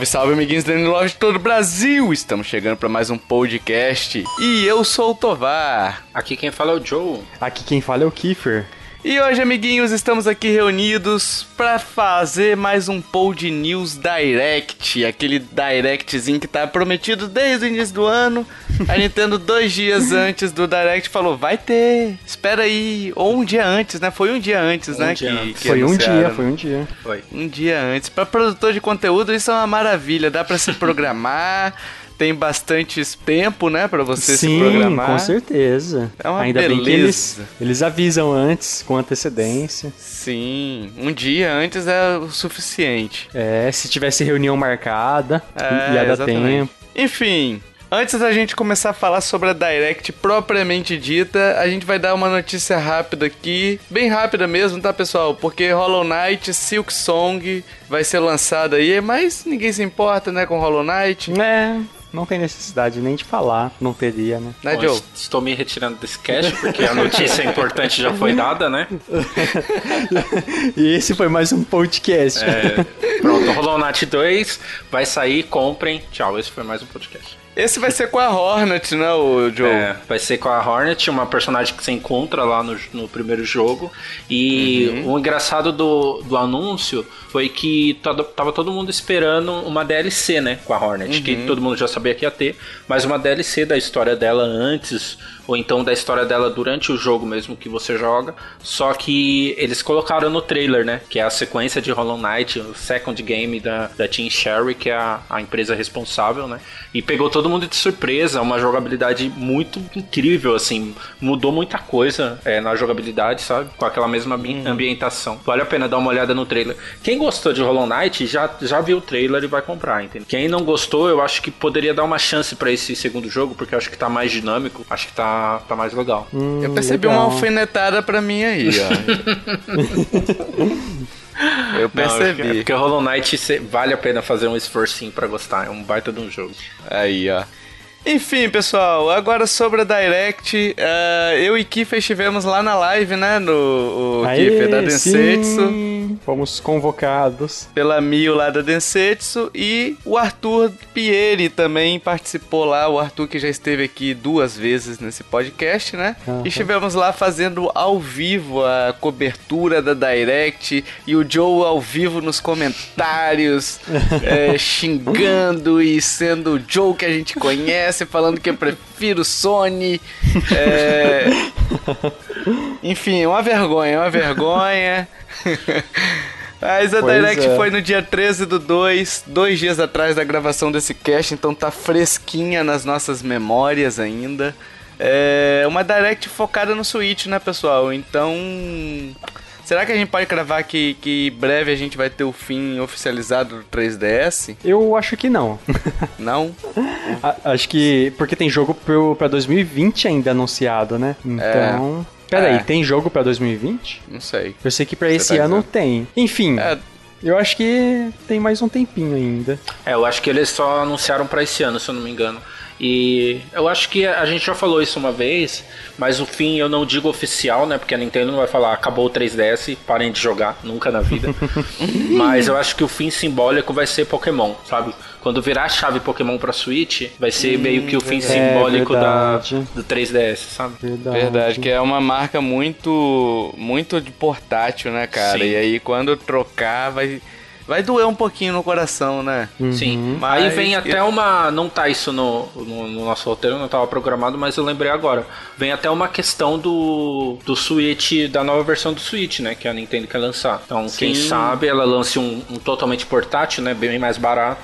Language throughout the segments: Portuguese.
Salve, salve, amiguinhos da Love de todo o Brasil! Estamos chegando para mais um podcast e eu sou o Tovar. Aqui quem fala é o Joe. Aqui quem fala é o Kiefer. E hoje, amiguinhos, estamos aqui reunidos para fazer mais um Pod News Direct, aquele directzinho que tá prometido desde o início do ano. A Nintendo, dois dias antes do Direct, falou: vai ter, espera aí. Ou um dia antes, né? Foi um dia antes, Um né? dia que, antes. que foi um dia, foi um dia. Foi. Um dia antes. Pra produtor de conteúdo, isso é uma maravilha. Dá pra se programar. Tem bastante tempo, né, pra você se Sim, programar. com certeza. É uma Ainda bem que beleza. eles, eles avisam antes, com antecedência. Sim, um dia antes é o suficiente. É, se tivesse reunião marcada, É, ia dar exatamente. tempo. Enfim, antes da gente começar a falar sobre a Direct propriamente dita, a gente vai dar uma notícia rápida aqui, bem rápida mesmo, tá, pessoal? Porque Hollow Knight Silk Song vai ser lançado aí, mas ninguém se importa, né, com Hollow Knight. É, não tem necessidade nem de falar, não teria, né? Né, Bom, Joe? est- Estou me retirando desse cast porque a notícia importante já foi dada, né? E esse foi mais um podcast. É, pronto, Hollow Knight 2 vai sair, comprem. Tchau, esse foi mais um podcast. Esse vai ser com a Hornet, né, o Joe? É, vai ser com a Hornet, uma personagem que você encontra lá no, no primeiro jogo. E o engraçado do, do anúncio foi que todo- tava todo mundo esperando uma DLC, né? Com a Hornet, que todo mundo já sabia que ia ter, mas uma DLC da história dela antes, ou então da história dela durante o jogo mesmo que você joga. Só que eles colocaram no trailer, né? Que é a sequência de Hollow Knight, o second game da, da Team Sherry, que é a, a empresa responsável, né? E pegou todo mundo de surpresa, uma jogabilidade muito incrível, assim, mudou muita coisa é, na jogabilidade, sabe? Com aquela mesma ambi- ambientação. Vale a pena dar uma olhada no trailer. Quem gostou de Hollow Knight já, já viu o trailer e vai comprar, entendeu? Quem não gostou, eu acho que poderia dar uma chance pra esse segundo jogo, porque eu acho que tá mais dinâmico, acho que tá, tá mais legal. Hum, Eu percebi legal. uma alfinetada pra mim aí, ó. Eu Não, percebi. é porque Hollow Knight vale a pena fazer um esforcinho pra gostar, é um baita de um jogo. Aí, ó. Enfim, pessoal, agora sobre a Direct, eh, eu e Kiffer estivemos lá na live, né, no o Aê, Kiffer da Densetsu, sim, fomos convocados. pela Mil lá da Densetsu, e o Arthur Pieri também participou lá, o Arthur que já esteve aqui duas vezes nesse podcast, né, e estivemos lá fazendo ao vivo a cobertura da Direct, e o Joe ao vivo nos comentários, eh, xingando e sendo o Joe que a gente conhece, falando que eu prefiro Sony. É... Enfim, uma vergonha, uma vergonha. Mas a Pois Direct é. foi no dia 13 do 2, dois dias atrás da gravação desse cast, então tá fresquinha nas nossas memórias ainda. É uma Direct focada no Switch, né, pessoal? Então. Será que a gente pode cravar que, que breve a gente vai ter o fim oficializado do 3DS? Eu acho que não. Não? A- acho que. Porque tem jogo pro, pra 2020 ainda anunciado, né? Então. Pera É. aí, tem jogo pra 2020? Não sei. Eu sei que pra Você esse tá ano dizendo? tem. Enfim, É, eu acho que tem mais um tempinho ainda. É, eu acho que eles só anunciaram pra esse ano, se eu não me engano. E eu acho que a gente já falou isso uma vez, mas o fim eu não digo oficial, né? Porque a Nintendo não vai falar acabou o 3DS, parem de jogar, nunca na vida. mas eu acho que o fim simbólico vai ser Pokémon, sabe? Quando virar a chave Pokémon pra Switch, vai ser meio que o fim simbólico da, do 3DS, sabe? Verdade. Verdade, que é uma marca muito muito de portátil, né, cara? Sim. E aí quando trocar vai vai doer um pouquinho no coração, né? Sim. Mas Aí vem eu- até uma. Não tá isso no, no, no nosso roteiro, não tava programado, mas eu lembrei agora. Vem até uma questão do, do Switch, da nova versão do Switch, né? Que a Nintendo quer lançar. Então, quem Sim. sabe ela lance um, um totalmente portátil, né? Bem mais barato.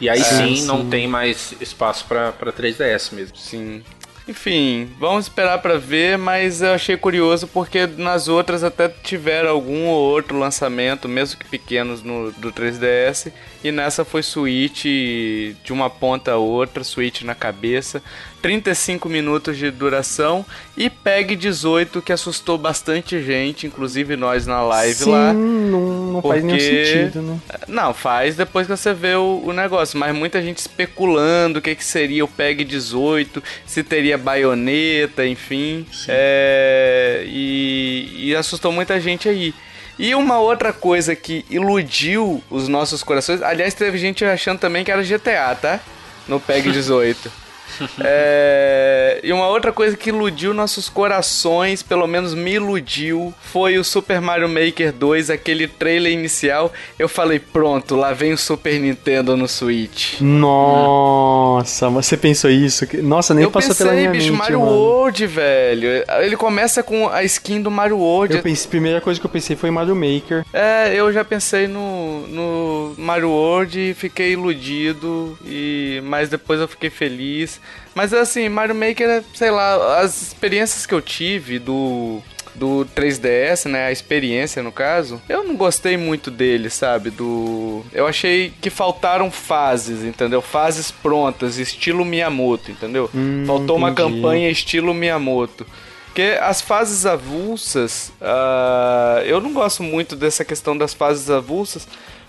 E aí sim, não tem mais espaço pra 3DS mesmo. Sim. Enfim, vamos esperar para ver, mas eu achei curioso porque nas outras até tiveram algum ou outro lançamento, mesmo que pequenos, no, do 3DS. E nessa foi Switch de uma ponta a outra, Switch na cabeça. 35 minutos de duração e PEG 18 que assustou bastante gente, inclusive nós na live Sim, lá. Não, não faz nenhum sentido, né? Não, faz depois que você vê o, o negócio, mas muita gente especulando o que, que seria o PEG 18, se teria baioneta, enfim. É, e, e assustou muita gente aí. E uma outra coisa que iludiu os nossos corações, aliás, teve gente achando também que era GTA, tá? No PEG 18. É, e uma outra coisa que iludiu nossos corações, pelo menos me iludiu, foi o Super Mario Maker 2, aquele trailer inicial. Eu falei, pronto, lá vem o Super Nintendo no Switch. Nossa, você pensou isso? Nossa, nem eu passou pensei, pela minha bicho, mente, Mario mano. World, velho. Ele começa com a skin do Mario World. Eu pensei, a primeira coisa que eu pensei foi Mario Maker. É, eu já pensei no, no Mario World e fiquei iludido, e mas depois eu fiquei feliz. Mas assim, Mario Maker, é, sei lá, as experiências que eu tive do do 3DS, né, a experiência no caso, eu não gostei muito dele, sabe, do eu achei que faltaram fases, entendeu? Fases prontas, estilo Miyamoto, entendeu? Hum, Faltou uma entendi. campanha estilo Miyamoto. Porque as fases avulsas, ah, eu não gosto muito dessa questão das fases avulsas,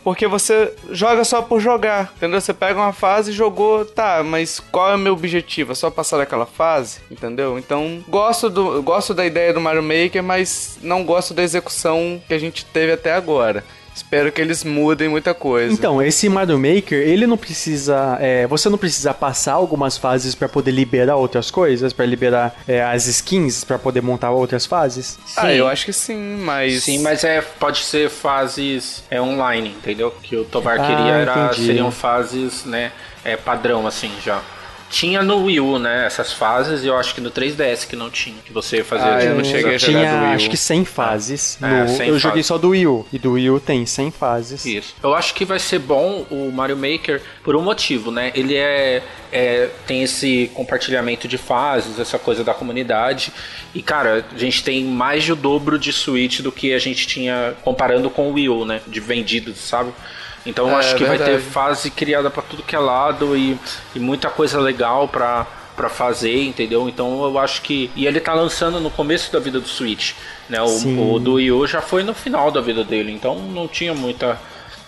porque você joga só por jogar, entendeu? Você pega uma fase e jogou, tá, mas qual é o meu objetivo? É só passar daquela fase, entendeu? Então, gosto, do, gosto da ideia do Mario Maker, mas não gosto da execução que a gente teve até agora. Espero que eles mudem muita coisa. Então, esse Mario Maker, ele não precisa. é, você não precisa passar algumas fases pra poder liberar outras coisas, pra liberar é, as skins, pra poder montar outras fases? ah, eu acho que sim, mas. Sim, mas é, pode ser fases é, online, entendeu? Que o Tovar Ah, queria era, entendi. seriam fases, né, é, padrão, assim, já. Tinha no Wii U, né, essas fases, e eu acho que no 3DS que não tinha, que você fazia Ah, eu não cheguei a jogar do Tinha Wii U. acho que 100 fases. É, no- 100 eu joguei fases. só do Wii U. E do Wii U tem 100 fases. Isso. Eu acho que vai ser bom o Mario Maker por um motivo, né? Ele é, é- tem esse compartilhamento de fases, essa coisa da comunidade. E, cara, a gente tem mais de o dobro de Switch do que a gente tinha comparando com o Wii U, né? De vendidos, sabe? Então eu É, acho que vai ter verdade. fase criada pra tudo que é lado e, e muita coisa legal pra para fazer, entendeu? Então eu acho que e ele tá lançando no começo da vida do Switch, né? O, o do Wii U já foi no final da vida dele, então não tinha muita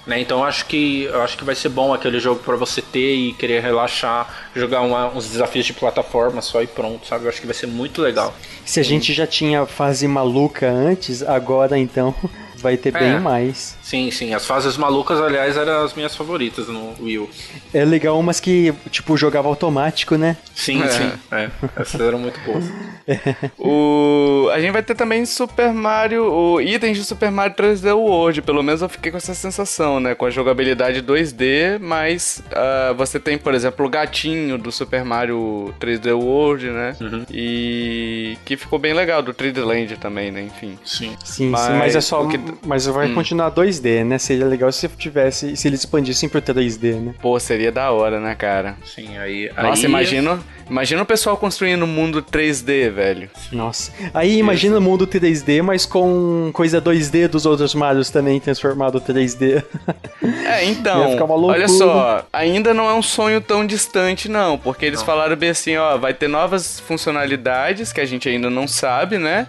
né? Então acho que eu acho que vai ser bom aquele jogo pra você ter e querer relaxar, jogar uma- uns desafios de plataforma só e pronto, sabe? Eu acho que vai ser muito legal. Se a gente já tinha fase maluca antes, agora então vai ter É. bem mais. Sim, sim. As fases malucas, aliás, eram as minhas favoritas no Wii U. É legal umas que, tipo, jogava automático, né? Sim, É. sim. É. Essas eram muito boas. O... A gente vai ter também Super Mario, o itens de Super Mario 3D World, pelo menos eu fiquei com essa sensação, né? Com a jogabilidade 2D, mas ah, você tem, por exemplo, o gatinho do Super Mario 3D World, né? E que ficou bem legal, do 3D Land também, né? Enfim. Sim. Sim, Mas sim, mas é só. o que- Mas vai Hum. continuar 2D, né? Seria legal se tivesse. Se eles expandissem pro 3D, né? Pô, seria da hora, né, cara? Sim, aí. Nossa, aí... imagina, imagina o pessoal construindo um mundo 3D, velho. Nossa. Aí imagina o mundo 3D, mas com coisa 2D dos outros Marios também transformado 3D. É, então, Ia ficar uma loucura. olha só, ainda não é um sonho tão distante não, porque eles falaram bem assim, ó, vai ter novas funcionalidades que a gente ainda não sabe, né?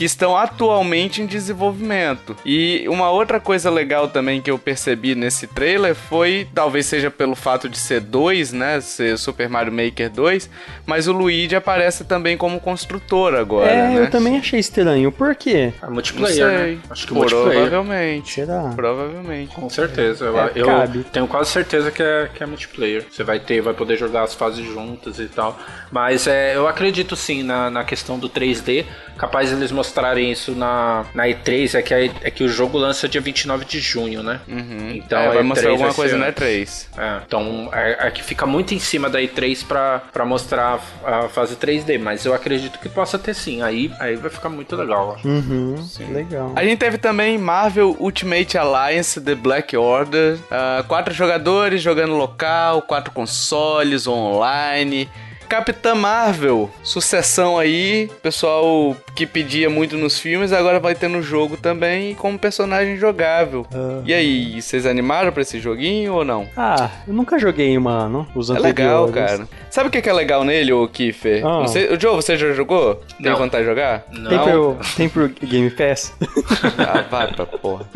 Que estão atualmente em desenvolvimento. E uma outra coisa legal também que eu percebi nesse trailer foi, talvez seja pelo fato de ser dois, né? Ser Super Mario Maker 2, mas o Luigi aparece também como construtor agora, é, né? eu também achei estranho. Por quê? É Não multiplayer, sei. né? Acho que multiplayer. Provavelmente. Será? Provavelmente. Com certeza. Eu, É, eu cabe. tenho quase certeza que é, que é multiplayer. Você vai ter, vai poder jogar as fases juntas e tal. Mas é, eu acredito sim na, na questão do 3D. Capaz eles mostrarem isso na, na E3. É que, a- é que o jogo lança dia 29 de junho, né? Uhum. Então É, vai E3 mostrar alguma vai coisa ser na antes. E3. É, então é, é que fica muito em cima da E3 pra, pra mostrar a, a fase 3D, mas eu acredito que possa ter sim. Aí, aí vai ficar muito legal. Uhum, legal. A gente teve também Marvel Ultimate Alliance The Black Order. Ah, quatro jogadores jogando local, quatro consoles, online. Capitã Marvel, sucessão aí, pessoal que pedia muito nos filmes, agora vai ter no jogo também como personagem jogável. Ah. E aí, vocês animaram pra esse joguinho ou não? Ah, eu nunca joguei, mano, os É legal, cara. Sabe o que que é legal nele, ô Kiffer? Ah. Não sei- o Joe, você já jogou? Tem Não. vontade de jogar? Tem Não. pro, tem pro Game Pass? Ah, vai pra porra.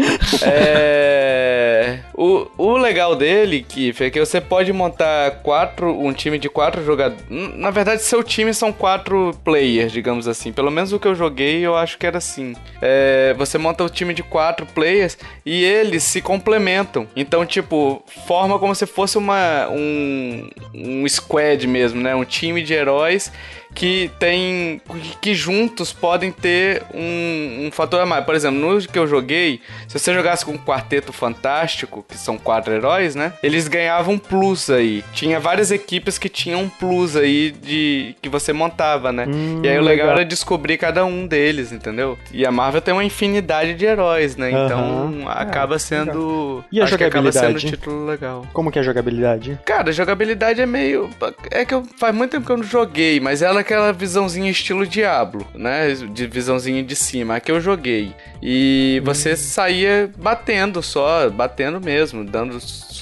É... O, o legal dele, Kiffer, é que você pode montar quatro, um time de quatro jogadores. Na verdade, seu time são quatro players, digamos assim. Pelo menos o que eu joguei, eu acho que era assim. É, Você monta o time de quatro players e eles se complementam. Então, tipo, forma como se fosse uma, um, um squad mesmo, né? Um time de heróis que tem que juntos podem ter um, um fator a mais. Por exemplo, no que eu joguei, se você jogasse com um quarteto fantástico, que são quatro heróis, né? Eles ganhavam plus aí. Tinha várias equipes que tinham um plus aí de que você montava, né? Hum, e aí o legal, legal. era descobrir cada um deles, entendeu? E a Marvel tem uma infinidade de heróis, né? Então Aham. acaba sendo E a acho que acaba sendo um jogabilidade? título legal. Como que é a jogabilidade? Cara, a jogabilidade é meio. É que eu, faz muito tempo que eu não joguei, mas ela aquela visãozinha estilo Diablo, né? De visãozinha de cima, a que eu joguei. E você saía batendo só, batendo mesmo, dando.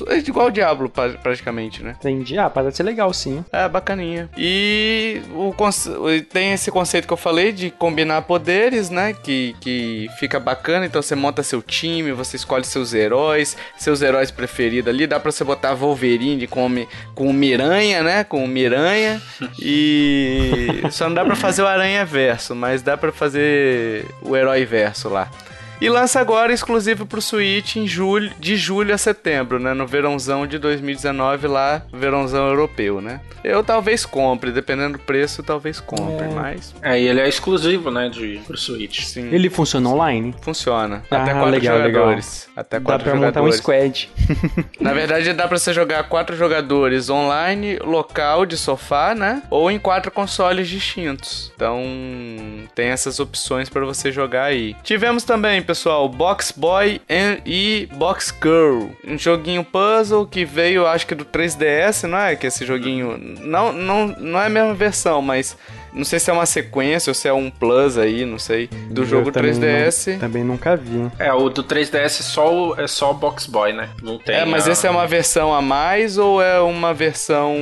É igual o Diablo, pra- praticamente, né? Entendi. Ah, parece ser legal, sim. É, bacaninha. E o conce- tem esse conceito que eu falei de combinar poderes, né? Que, que fica bacana. Então você monta seu time, você escolhe seus heróis, seus heróis preferidos ali. Dá pra você botar Wolverine com, com o Miranha, né? Com o Miranha. E só não dá pra fazer o Aranha Verso, mas dá pra fazer o Herói Verso lá. E lança agora exclusivo pro Switch em julho, de julho a setembro, né? No verãozão de 2019 lá, verãozão europeu, né? Eu talvez compre, dependendo do preço, talvez compre, mas É, e ele é exclusivo, né, de, pro Switch. sim, Ele funciona online? funciona. Ah, Até quatro legal, jogadores. Até Dá quatro pra montar um jogadores. squad. Na verdade, dá pra você jogar quatro jogadores online, local, de sofá, né? Ou em quatro consoles distintos. Então, tem essas opções pra você jogar aí. Tivemos também, pessoal, Box Boy e Box Girl. Um joguinho puzzle que veio, acho que do 3DS, não é? Que esse joguinho. Não, não, não é a mesma versão, mas. Não sei se é uma sequência ou se é um plus aí, não sei. Do jogo Eu também 3DS. não- também nunca vi. É, o do 3DS é só o, é só o Box Boy, né? Não tem. É, mas a- esse é uma versão a mais ou é uma versão.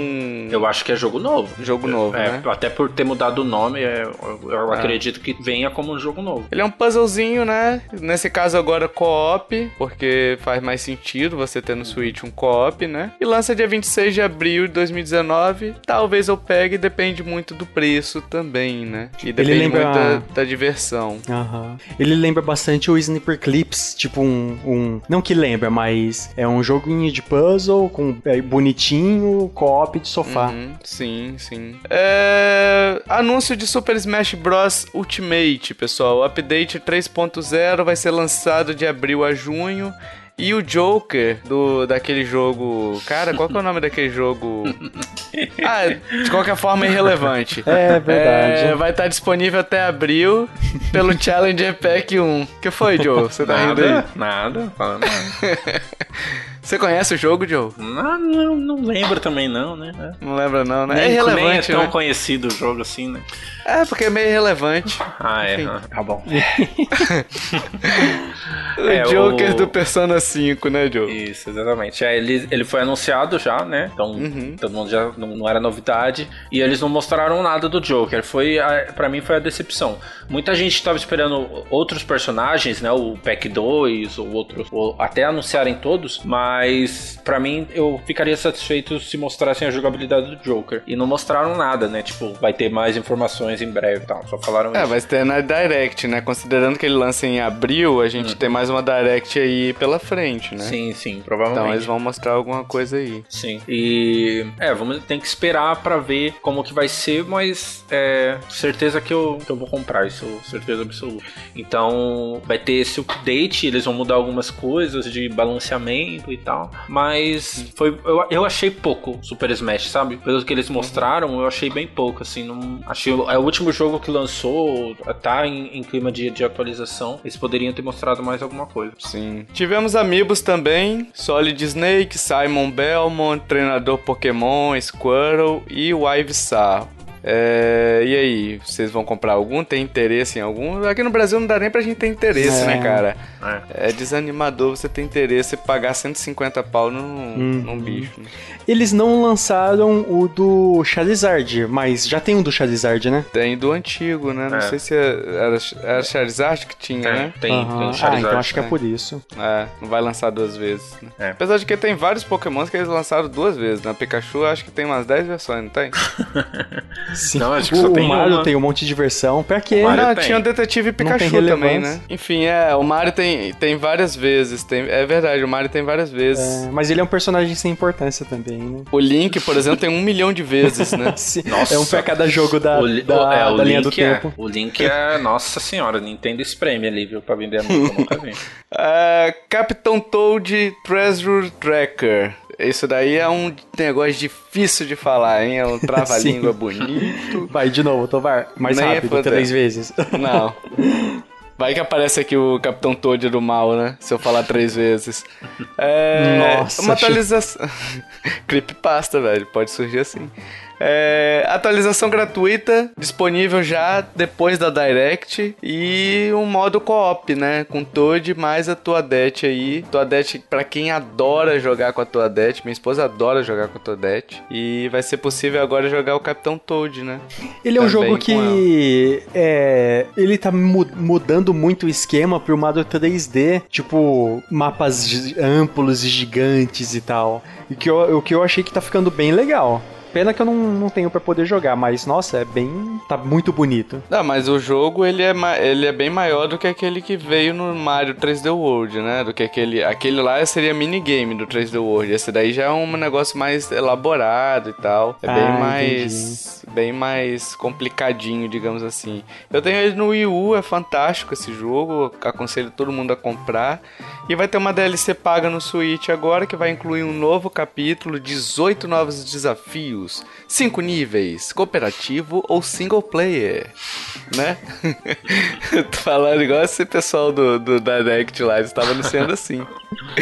Eu acho que é jogo novo. Jogo novo, É, né? até por ter mudado o nome, é, eu, eu acredito que venha como um jogo novo. Ele é um puzzlezinho, né? Nesse caso agora co-op, porque faz mais sentido você ter no Switch um co-op, né? E lança dia 26 de abril de 2019. Talvez eu pegue, depende muito do preço também, né? E depende lembra- muito da, da diversão. Aham. Ele lembra bastante o Sniper Clips, tipo um, um- Não que lembra, mas é um joguinho de puzzle com é, bonitinho, co-op de sofá. Uhum, sim, sim. É, Anúncio de Super Smash Bros. Ultimate, pessoal. O update 3.0 vai ser lançado de abril a junho. E o Joker do, daquele jogo. Cara, qual que é o nome daquele jogo? Ah, de qualquer forma, irrelevante. É verdade. É, vai estar disponível até abril pelo Challenger Pack 1. que foi, Joe? Você tá rindo aí? Nada, nada, falando nada. Você conhece o jogo, Joe? não, não, não lembro também não, né? Não lembra, não, né? Nem, é nem é irrelevante, tão né? conhecido o jogo assim, né? É, porque é meio irrelevante. Ah, é. Enfim. ah, Tá bom. O É, Joker o- do Persona 5, né, Joe? Isso, exatamente. É, ele, ele foi anunciado já, né? Então Uhum. todo mundo já não, não era novidade. E eles não mostraram nada do Joker. Foi, a- pra mim foi a decepção. Muita gente tava esperando outros personagens, né? O Pack 2, ou outros, ou até anunciarem todos. Mas pra mim eu ficaria satisfeito se mostrassem a jogabilidade do Joker. E não mostraram nada, né? Tipo, vai ter mais informações em breve e tal. Só falaram É, isso. vai ter na Direct, né? Considerando que ele lança em abril, a gente tem mais uma Direct aí pela frente, né? Sim, sim, provavelmente. Então eles vão mostrar alguma coisa aí. Sim. E é, vamos tem que esperar pra ver como que vai ser, mas é certeza que eu, que eu vou comprar isso, certeza absoluta. Então vai ter esse update, eles vão mudar algumas coisas de balanceamento e tal. Mas foi. Eu, eu achei pouco Super Smash, sabe? Pelo que eles mostraram, eu achei bem pouco, assim. Não, achei, é o último jogo que lançou, tá em, em clima de, de atualização. Eles poderiam ter mostrado mais alguma coisa. Sim. Tivemos amigos também: Solid Snake, Simon Belmont, treinador Pokémon, Squirtle e o Ivysaur. É, e aí, vocês vão comprar algum? Tem interesse em algum? Aqui no Brasil não dá nem pra gente ter interesse, né, é. né, cara? É. é. desanimador você ter interesse e pagar 150 pau num, hum. num bicho. Né? Eles não lançaram o do Charizard, mas já tem um do Charizard, né? Tem do antigo, né? Não é. sei se era, era Charizard que tinha, tem, né? Tem, uhum. tem Charizard. Ah, então acho que é por isso. É, não vai lançar duas vezes. Né? É. Apesar de que tem vários pokémons que eles lançaram duas vezes. Na né? Pikachu acho que tem umas 10 versões, não tem? Sim. Não, acho que o, só tem o Mario uma. tem um monte de versão. Pra quê? Não, tinha o Detetive Pikachu também, né? Enfim, é, o Mario tem, tem várias vezes. Tem, é verdade, o Mario tem várias vezes. É, mas ele é um personagem sem importância também, né? O Link, por exemplo, tem um milhão de vezes, né? Nossa. É um pra cada jogo da, o, da, é, da linha do é, tempo. O Link é, nossa senhora, Nintendo espreme ali, viu? Pra vender eu nunca vi. Uh, Capitão Toad Treasure Tracker. Isso daí é um negócio difícil de falar, hein? É um trava-língua bonito. Vai de novo, Tovar. Mais Nem é rápido, é três vezes. Não. Vai que aparece aqui o Capitão Toad do mal, né? Se eu falar três vezes. É, Nossa. Uma atualização. Creepypasta, velho. Pode surgir assim. É, atualização gratuita, disponível já depois da Direct. E um modo co-op, né? Com Toad mais a Toadette aí. Toadette, pra quem adora jogar com a Toadette, minha esposa adora jogar com a Toadette. E vai ser possível agora jogar o Capitão Toad, né? Ele é um jogo que. É, ele tá mudando muito o esquema pro modo 3D. Tipo, mapas amplos e gigantes e tal. E que eu, o que eu achei que tá ficando bem legal. Pena que eu não, não tenho para poder jogar, mas nossa, é bem. tá muito bonito. Não, mas o jogo ele é, ele é bem maior do que aquele que veio no Mario 3D World, né? Do que aquele. Aquele lá seria minigame do 3D World. Esse daí já é um negócio mais elaborado e tal. É ah, bem mais. Entendi. bem mais complicadinho, digamos assim. Eu tenho ele no Wii U, é fantástico esse jogo. Aconselho todo mundo a comprar. E vai ter uma DLC paga no Switch agora que vai incluir um novo capítulo, 18 novos desafios desafios, 5 níveis, cooperativo ou single player, né? Tô falando igual esse pessoal do, do Direct lá, estava anunciando assim.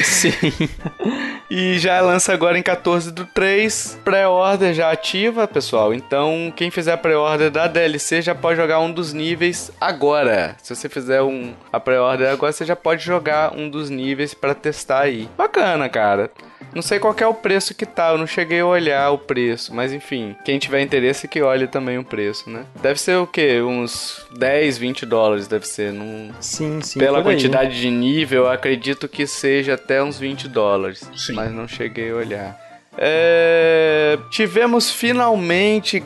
Sim. E já lança agora em 14 do 3, pré-order já ativa, pessoal. Então, quem fizer a pré-order da DLC já pode jogar um dos níveis agora. Se você fizer um, a pré-order agora, você já pode jogar um dos níveis para testar aí. Bacana, cara. Não sei qual é o preço que tá, eu não cheguei a olhar o preço, mas enfim, quem tiver interesse que olhe também o preço, né? Deve ser o quê? Uns 10, 20 dólares deve ser. Num... Sim, sim. Pela quantidade aí. de nível, eu acredito que seja até uns 20 dólares. Sim. Mas não cheguei a olhar. É, tivemos finalmente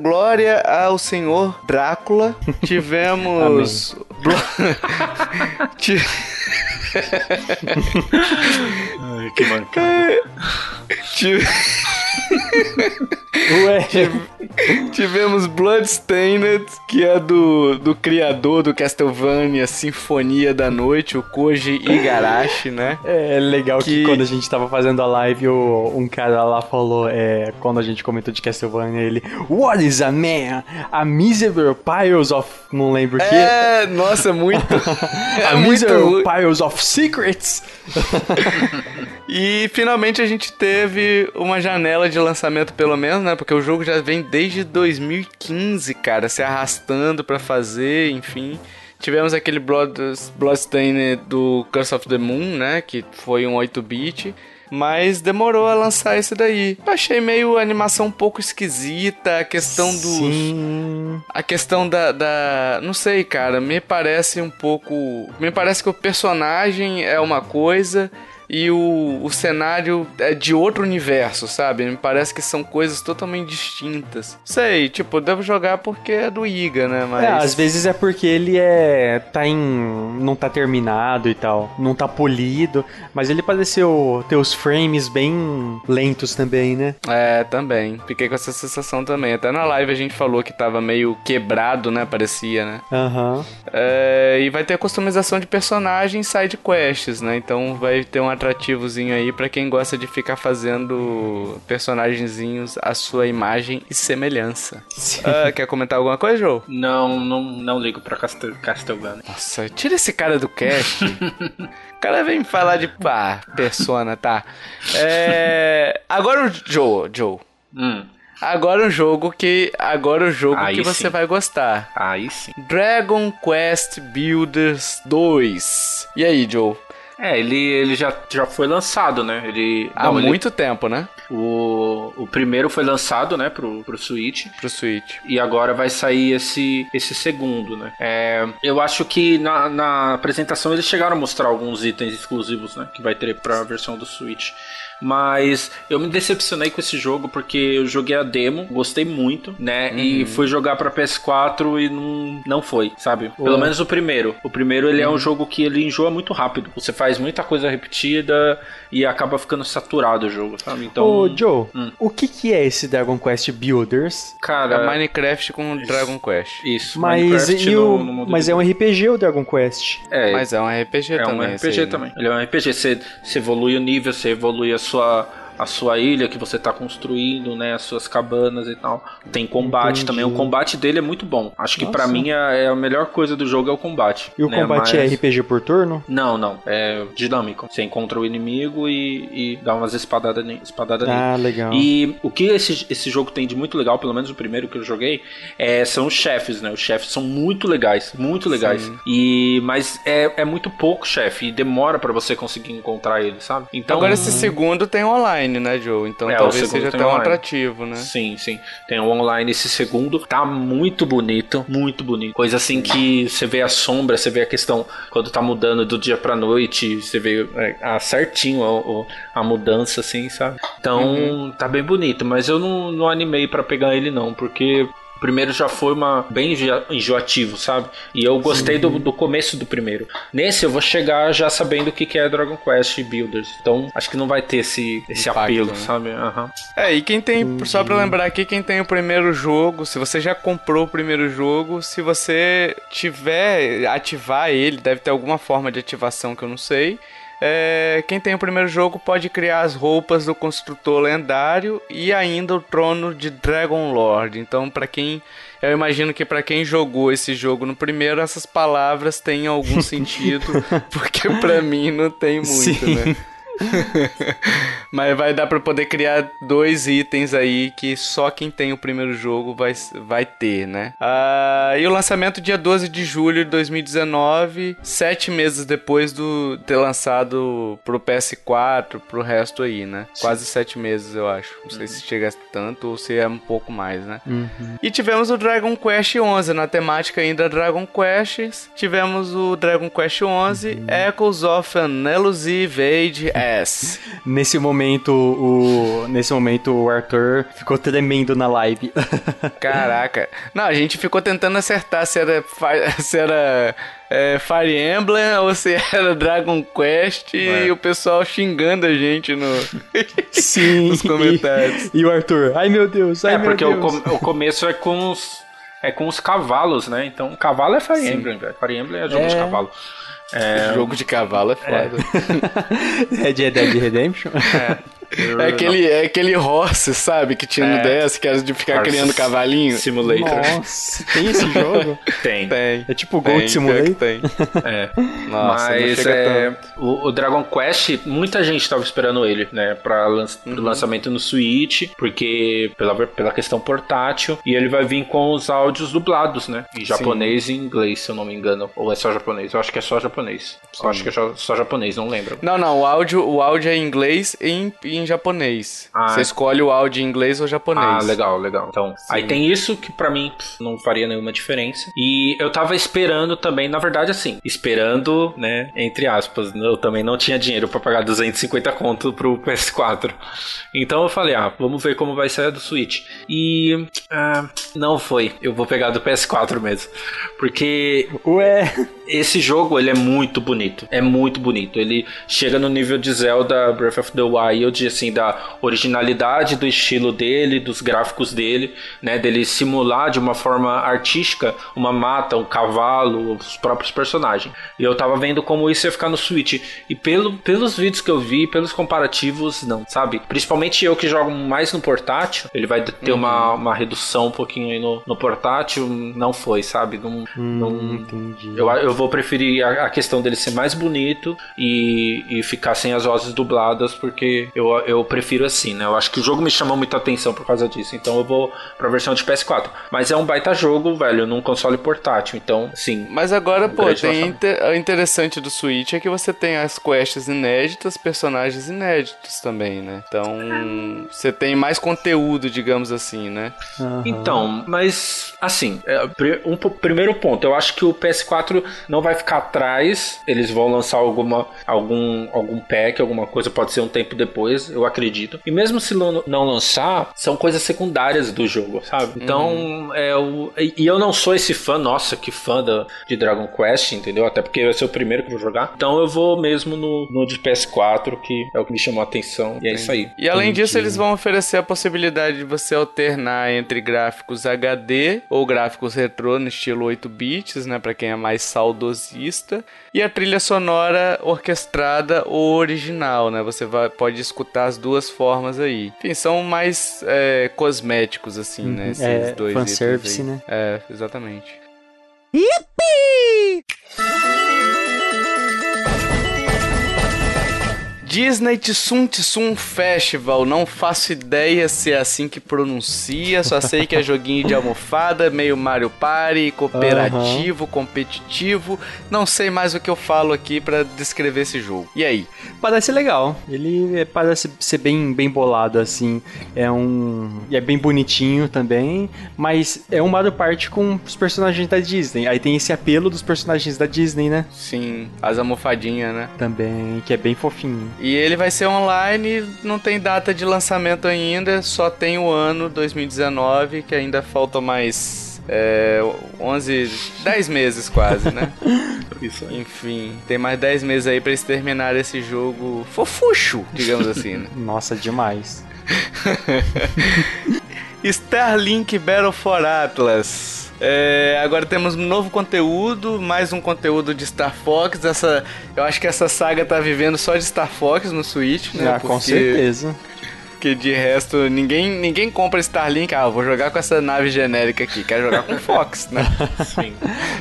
glória ao senhor Drácula. Tivemos. Ai, que mancada. Tive... Ué. Tivemos Bloodstained, que é do, do criador do Castlevania Sinfonia da Noite, o Koji Igarashi, né? É legal que, que quando a gente tava fazendo a live, o, um cara lá falou, é, quando a gente comentou de Castlevania, ele What is a man? A miserable piles of... não lembro o que. É, nossa, muito... a é miserable muito... piles of secrets. e finalmente a gente teve uma janela de lançamento pelo menos, né? Porque o jogo já vem desde 2015, cara, se arrastando para fazer, enfim. Tivemos aquele Blood, Bloodstain do Curse of the Moon, né? Que foi um 8-bit. Mas demorou a lançar esse daí. Eu achei meio a animação um pouco esquisita, a questão dos. Sim. A questão da, da. Não sei, cara. Me parece um pouco. Me parece que o personagem é uma coisa e o, o cenário é de outro universo, sabe? Me parece que são coisas totalmente distintas. Sei, tipo, devo jogar porque é do Iga, né? Mas... É, às vezes é porque ele é. tá em. não tá terminado e tal. Não tá polido. Mas ele pareceu ter os frames bem lentos também, né? É, também. Fiquei com essa sensação também. Até na live a gente falou que tava meio quebrado, né? Parecia, né? Aham. Uhum. É, e vai ter a customização de personagens side quests, né? Então vai ter uma atrativozinho aí para quem gosta de ficar fazendo personagenzinhos à sua imagem e semelhança. Uh, quer comentar alguma coisa, Joe? Não, não, não ligo pra Castel Castlevania. Nossa, tira esse cara do cast. o cara vem falar de pá, persona, tá? É... Agora o Joe, Joe. Hum. Agora o jogo que. Agora o jogo Aí que você sim. vai gostar. Aí sim. Dragon Quest Builders 2. E aí, Joe? É, ele, ele já, já foi lançado, né? Ele, Há não, muito ele, tempo, né? O, o primeiro foi lançado, né, pro, pro Switch. Pro Switch. E agora vai sair esse, esse segundo, né? É, eu acho que na, na apresentação eles chegaram a mostrar alguns itens exclusivos, né? Que vai ter pra versão do Switch. Mas eu me decepcionei com esse jogo porque eu joguei a demo, gostei muito, né? Uhum. E fui jogar pra PS4 e não, não foi, sabe? Pelo uhum. menos o primeiro. O primeiro ele uhum. é um uhum. jogo que ele enjoa muito rápido. Você faz muita coisa repetida e acaba ficando saturado o jogo, sabe? Então. Ô, Joe, hum. o que, que é esse Dragon Quest Builders? Cara. É Minecraft com Dragon Quest. Isso. Mas, e o... no, no mas é um RPG o Dragon Quest. É. Mas é um RPG é também. É um RPG também. Ele é um RPG. Você, você evolui o nível, você evolui a sua a sua ilha que você está construindo, né, as suas cabanas e tal. Tem combate Entendi. também. O combate dele é muito bom. Acho que para mim é, é a melhor coisa do jogo é o combate. E o né? combate é Mas... é RPG por turno? Não, não. É dinâmico. Você encontra o inimigo e, e dá umas espadadas espadada nele. Ah, legal. E o que esse, esse jogo tem de muito legal, pelo menos o primeiro que eu joguei, é, são os chefes, né? Os chefes são muito legais, muito legais. Sim. E mas é, é muito pouco chefe e demora para você conseguir encontrar ele, sabe? Então agora esse segundo tem online online, né, Joe? Então é, talvez seja até um atrativo, né? Sim, sim. Tem um online esse segundo. Tá muito bonito, muito bonito. Coisa assim que você vê a sombra, você vê a questão quando tá mudando do dia pra noite, você vê é, ah, certinho a, a, mudança, assim, sabe? Então uhum. tá bem bonito, mas eu não, não animei para pegar ele não, porque o primeiro já foi uma bem enjoativo, sabe? E eu gostei do, do, começo do primeiro. Nesse eu vou chegar já sabendo o que, que é Dragon Quest Builders. Então acho que não vai ter esse, esse Impacto, apelo, né? sabe? Uhum. É, e quem tem, uhum. só pra lembrar aqui, quem tem o primeiro jogo, se você já comprou o primeiro jogo, se você tiver ativar ele, deve ter alguma forma de ativação que eu não sei é, quem tem o primeiro jogo pode criar as roupas do construtor lendário e ainda o trono de Dragon Lord. Então, para quem eu imagino que para quem jogou esse jogo no primeiro, essas palavras têm algum sentido, porque para mim não tem muito, Sim. né? Mas vai dar para poder criar dois itens aí que só quem tem o primeiro jogo vai, vai ter, né? Ah, e o lançamento dia 12 de julho de 2019, sete meses depois do ter lançado pro PS4, pro resto aí, né? Quase sete meses, eu acho. Não sei uhum. se chega tanto ou se é um pouco mais, né? Uhum. E tivemos o Dragon Quest 11, na temática ainda Dragon Quest. Tivemos o Dragon Quest 11, uhum. Echoes of an Elusive Age Yes. Nesse momento, o nesse momento o Arthur ficou tremendo na live. Caraca. Não, a gente ficou tentando acertar se era se era é, Fire Emblem ou se era Dragon Quest Ué. e o pessoal xingando a gente no... Sim, nos comentários. E, e, o Arthur, ai meu Deus, ai é, meu Deus. É, porque o, com, o começo é com os é com os cavalos, né? Então, cavalo é Fire Sim. Emblem, velho. Fire Emblem é jogo é... de cavalo. É... Jogo de cavalo é foda. É. Red Dead Redemption? É. É aquele, é aquele horse, sabe? Que tinha no é. DS, que era de ficar horse criando cavalinho. Simulator. Nossa, tem esse jogo? tem. Tem. É tipo Gold tem, Simulator? Tem. É. Nossa, Mas é, o, o, Dragon Quest, muita gente tava esperando ele, né? Pra lan uhum. lançamento no Switch, porque pela, pela questão portátil. E ele vai vir com os áudios dublados, né? Em japonês Sim. e inglês, se eu não me engano. Ou é só japonês? Eu acho que é só japonês. Sim. Eu acho que é só, só japonês, não lembro. Não, não. O áudio, o áudio é em inglês e em, em japonês. Ah, Você escolhe o áudio em inglês ou japonês. Ah, legal, legal. Então, Sim. aí tem isso que para mim não faria nenhuma diferença. E eu tava esperando também, na verdade, assim, esperando, né, entre aspas, eu também não tinha dinheiro para pagar 250 conto pro PS4. Então eu falei, ah, vamos ver como vai sair do Switch. E ah, não foi. Eu vou pegar do PS4 mesmo. Porque. Ué! Esse jogo, ele é muito bonito. É muito bonito. Ele chega no nível de Zelda Breath of the Wild, assim, da originalidade do estilo dele, dos gráficos dele, né? Dele simular de uma forma artística uma mata, um cavalo, os próprios personagens. E eu tava vendo como isso ia ficar no Switch. E pelo, pelos vídeos que eu vi, pelos comparativos, não, sabe? Principalmente eu que jogo mais no portátil, ele vai ter uhum. uma, uma redução um pouquinho aí no, no portátil, não foi, sabe? Não, hum, não, entendi. Eu, eu vou preferir a, a, questão dele ser mais bonito e, e ficar sem as vozes dubladas, porque eu, eu prefiro assim, né? Eu acho que o jogo me chamou muita atenção por causa disso, então eu vou pra versão de PS4. Mas é um baita jogo, velho, num console portátil, então, sim. Mas agora, pô, tem inter... o interessante do Switch é que você tem as quests inéditas, personagens inéditos também, né? Então, você tem mais conteúdo, digamos assim, né? Uhum. Então, mas, assim, é, um primeiro ponto, eu acho que o PS4 não vai ficar atrás, eles vão lançar alguma, algum, algum pack, alguma coisa, pode ser um tempo depois, eu acredito. E mesmo se não lançar, são coisas secundárias do jogo, sabe? Então, uhum. é o. E eu não sou esse fã, nossa, que fã da, de Dragon Quest, entendeu? Até porque vai ser o primeiro que eu vou jogar. Então eu vou mesmo no, no de PS4, que é o que me chamou a atenção. E é isso aí. E além disso, eles vão oferecer a possibilidade de você alternar entre gráficos HD ou gráficos retrô no estilo 8 bits, né? Pra quem é mais saudosista. E a trilha sonora orquestrada ou original, né? Você vai, pode escutar as duas formas aí. Enfim, são mais é, cosméticos, assim, né? uhum. né? Esses é, dois fanservice, né? É, exatamente. Yippee! Disney Tsum Tsum Festival, não faço ideia se é assim que pronuncia, só sei que é joguinho de almofada, meio Mario Party, cooperativo, uhum. competitivo, não sei mais o que eu falo aqui para descrever esse jogo. E aí? Parece legal, ele é, parece ser bem, bem bolado assim, é um... é bem bonitinho também, mas é um Mario Party com os personagens da Disney, aí tem esse apelo dos personagens da Disney, né? Sim, as almofadinhas, né? Também, que é bem fofinho. E ele vai ser online, não tem data de lançamento ainda, só tem o ano 2019, que ainda falta mais é, 11, 10 meses quase, né? Isso aí. Enfim, tem mais 10 meses aí para eles terminarem esse jogo fofucho, digamos assim. Né? Nossa, demais. Starlink Battle for Atlas. É, agora temos um novo conteúdo, mais um conteúdo de Star Fox. Essa, eu acho que essa saga tá vivendo só de Star Fox no Switch, né? Ah, com certeza. Que de resto, ninguém, ninguém compra Starlink. Ah, vou jogar com essa nave genérica aqui. Quer jogar com Fox, né? Sim.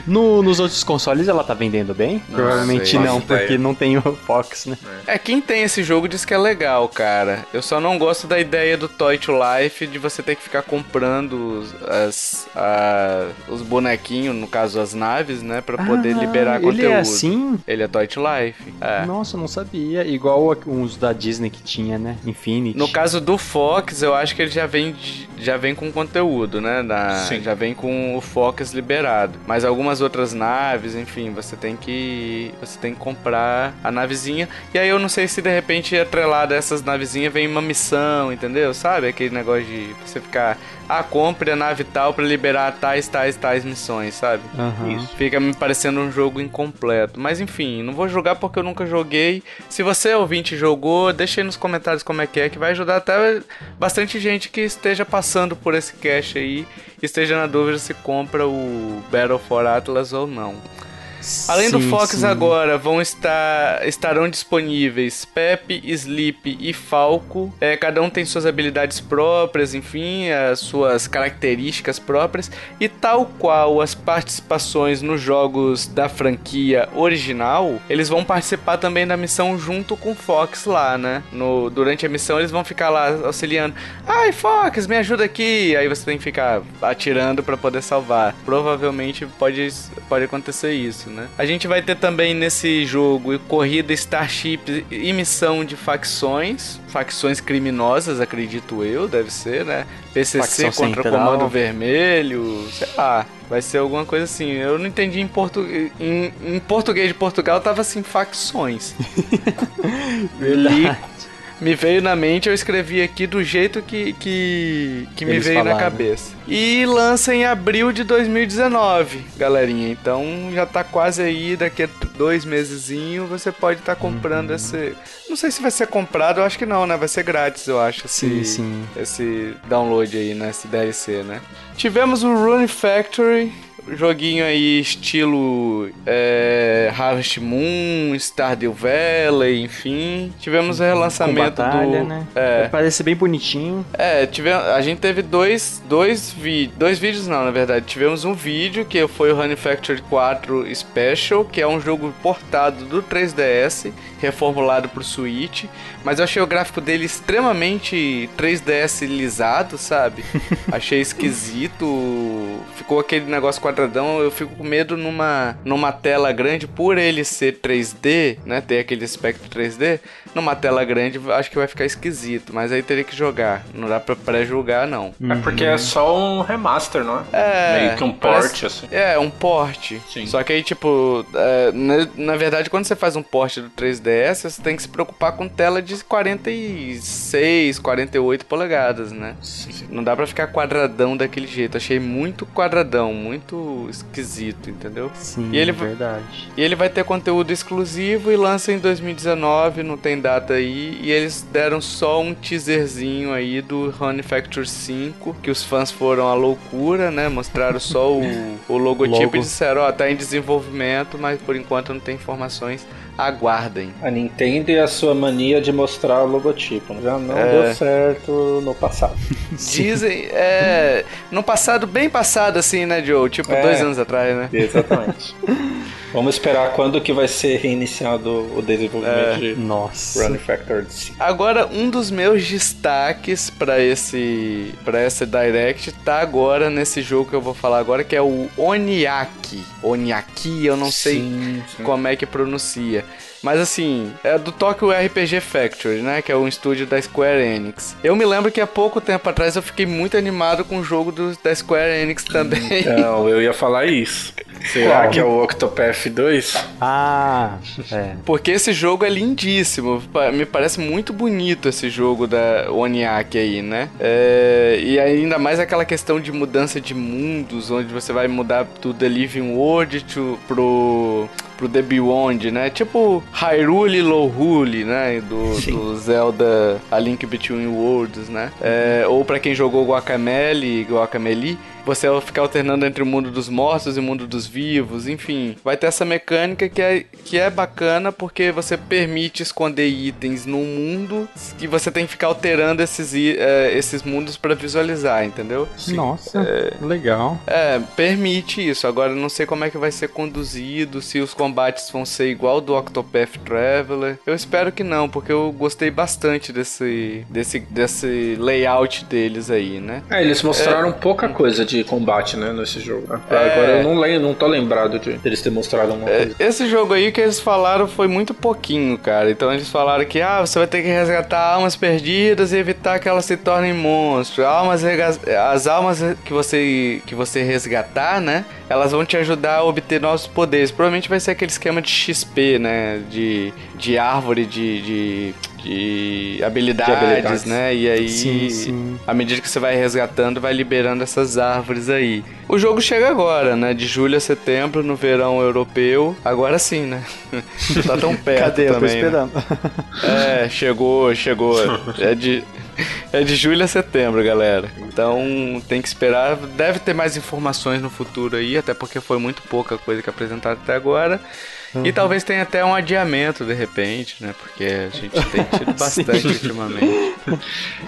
No, nos outros consoles ela tá vendendo bem? Não Provavelmente sei. não, porque não tem o Fox, né? É, quem tem esse jogo diz que é legal, cara. Eu só não gosto da ideia do Toy to Life de você ter que ficar comprando as, a, os bonequinhos, no caso as naves, né? Pra poder ah, liberar conteúdo. Ele é assim? Ele é Toy to Life. É. Nossa, não sabia. Igual uns da Disney que tinha, né? Infinity. No caso caso do Fox, eu acho que ele já vem, já vem com conteúdo, né? Da, já vem com o Fox liberado. Mas algumas outras naves, enfim, você tem que você tem que comprar a navezinha. E aí eu não sei se de repente atrelado a essas navezinhas vem uma missão, entendeu? Sabe aquele negócio de você ficar ah, compre a nave tal para liberar tais, tais, tais missões, sabe? Uhum. Isso. Fica me parecendo um jogo incompleto. Mas enfim, não vou jogar porque eu nunca joguei. Se você, ouvinte, jogou, deixa aí nos comentários como é que é, que vai ajudar até bastante gente que esteja passando por esse cache aí esteja na dúvida se compra o Battle for Atlas ou não. Além sim, do Fox sim. agora, vão estar estarão disponíveis Pepe, Sleep e Falco. É, cada um tem suas habilidades próprias, enfim, as suas características próprias. E tal qual as participações nos jogos da franquia original, eles vão participar também da missão junto com o Fox lá, né? No, durante a missão eles vão ficar lá auxiliando. Ai, Fox, me ajuda aqui! Aí você tem que ficar atirando para poder salvar. Provavelmente pode, pode acontecer isso, né? né? A gente vai ter também nesse jogo corrida Starship e missão de facções, facções criminosas, acredito eu, deve ser, né? PCC Facção contra Central. Comando Vermelho, sei lá. Vai ser alguma coisa assim. Eu não entendi em, portu... em, em português de Portugal, tava assim, facções. Verdade. Me veio na mente, eu escrevi aqui do jeito que, que, que me veio falaram. na cabeça. E lança em abril de 2019, galerinha. Então já tá quase aí, daqui a dois mesezinho você pode estar tá comprando uhum. esse. Não sei se vai ser comprado, eu acho que não, né? Vai ser grátis, eu acho. Esse, sim, sim. Esse download aí, né? Esse DLC, né? Tivemos o Rune Factory, joguinho aí estilo é, Harvest Moon, Stardew Valley, enfim. Tivemos o relançamento batalha, do. Né? É, Parece bem bonitinho. É, tivemos, a gente teve dois, dois, vi, dois vídeos, não, na verdade. Tivemos um vídeo que foi o Honey Factory 4 Special, que é um jogo portado do 3DS, reformulado pro Switch. Mas eu achei o gráfico dele extremamente 3DS lisado, sabe? achei esquisito. Ficou aquele negócio quadradão. Eu fico com medo numa, numa tela grande, por ele ser 3D, né? Ter aquele aspecto 3D. Numa tela grande, acho que vai ficar esquisito. Mas aí teria que jogar. Não dá pra pré-julgar, não. É porque é só um remaster, não é? É. Meio que um port, assim. É, um port. Sim. Só que aí, tipo, é, na, na verdade, quando você faz um port do 3DS, você tem que se preocupar com tela de 46, 48 polegadas, né? Sim. Não dá pra ficar quadradão daquele jeito. Achei muito quadradão, muito esquisito, entendeu? Sim, e ele, verdade. E ele vai ter conteúdo exclusivo e lança em 2019, não tem data aí. E eles deram só um teaserzinho aí do Honey Factor 5, que os fãs foram à loucura, né? Mostraram só o, o logotipo Logo. e disseram, ó, oh, tá em desenvolvimento, mas por enquanto não tem informações aguardem. A Nintendo e a sua mania de mostrar o logotipo. Né? Já não é... deu certo no passado. Dizem, é. No passado, bem passado, assim, né, Joe? Tipo, é, dois anos atrás, né? Exatamente. Vamos esperar quando que vai ser reiniciado o desenvolvimento é, de Nossa. Run Factor 5. Agora, um dos meus destaques para esse para essa Direct tá agora nesse jogo que eu vou falar agora, que é o Oniaki. Oniaki, eu não sim, sei sim. como é que pronuncia. Mas assim, é do Tokyo RPG Factory, né? Que é um estúdio da Square Enix. Eu me lembro que há pouco tempo atrás eu fiquei muito animado com o jogo do, da Square Enix também. Não, eu ia falar isso. Será Qual? que é o Octopath 2? Ah, é. Porque esse jogo é lindíssimo. Me parece muito bonito esse jogo da Oniaki aí, né? É, e ainda mais aquela questão de mudança de mundos, onde você vai mudar do The Living World to, pro pro The Beyond, né? Tipo Hyrule Lohule, né? Do, do, Zelda A Link Between Worlds, né? É, ou para quem jogou Guacamele, Guacamele, você vai ficar alternando entre o mundo dos mortos e o mundo dos vivos, enfim. Vai ter essa mecânica que é, que é bacana porque você permite esconder itens no mundo e você tem que ficar alterando esses, é, esses mundos para visualizar, entendeu? Sim. Nossa, é, legal. É, permite isso. Agora não sei como é que vai ser conduzido, se os combates vão ser igual do Octopath Traveler. Eu espero que não, porque eu gostei bastante desse, desse, desse layout deles aí, né? É, eles mostraram é, pouca coisa de de combate, né, nesse jogo. É. Agora eu não, lembro, não tô lembrado de eles terem mostrado uma é, coisa. Esse jogo aí que eles falaram foi muito pouquinho, cara. Então eles falaram que, ah, você vai ter que resgatar almas perdidas e evitar que elas se tornem monstros. Almas, as almas que você, que você resgatar, né, elas vão te ajudar a obter novos poderes. Provavelmente vai ser aquele esquema de XP, né, de, de árvore de, de de habilidades, de habilidades, né? E aí, sim, sim. à medida que você vai resgatando, vai liberando essas árvores aí. O jogo chega agora, né? De julho a setembro, no verão europeu. Agora sim, né? Não tá tão perto Cadê? também. Eu tô né? esperando. Né? É, chegou, chegou. É de... É de julho a setembro, galera. Então tem que esperar. Deve ter mais informações no futuro aí, até porque foi muito pouca coisa que apresentaram até agora. Uhum. E talvez tenha até um adiamento de repente, né? Porque a gente tem tido bastante ultimamente.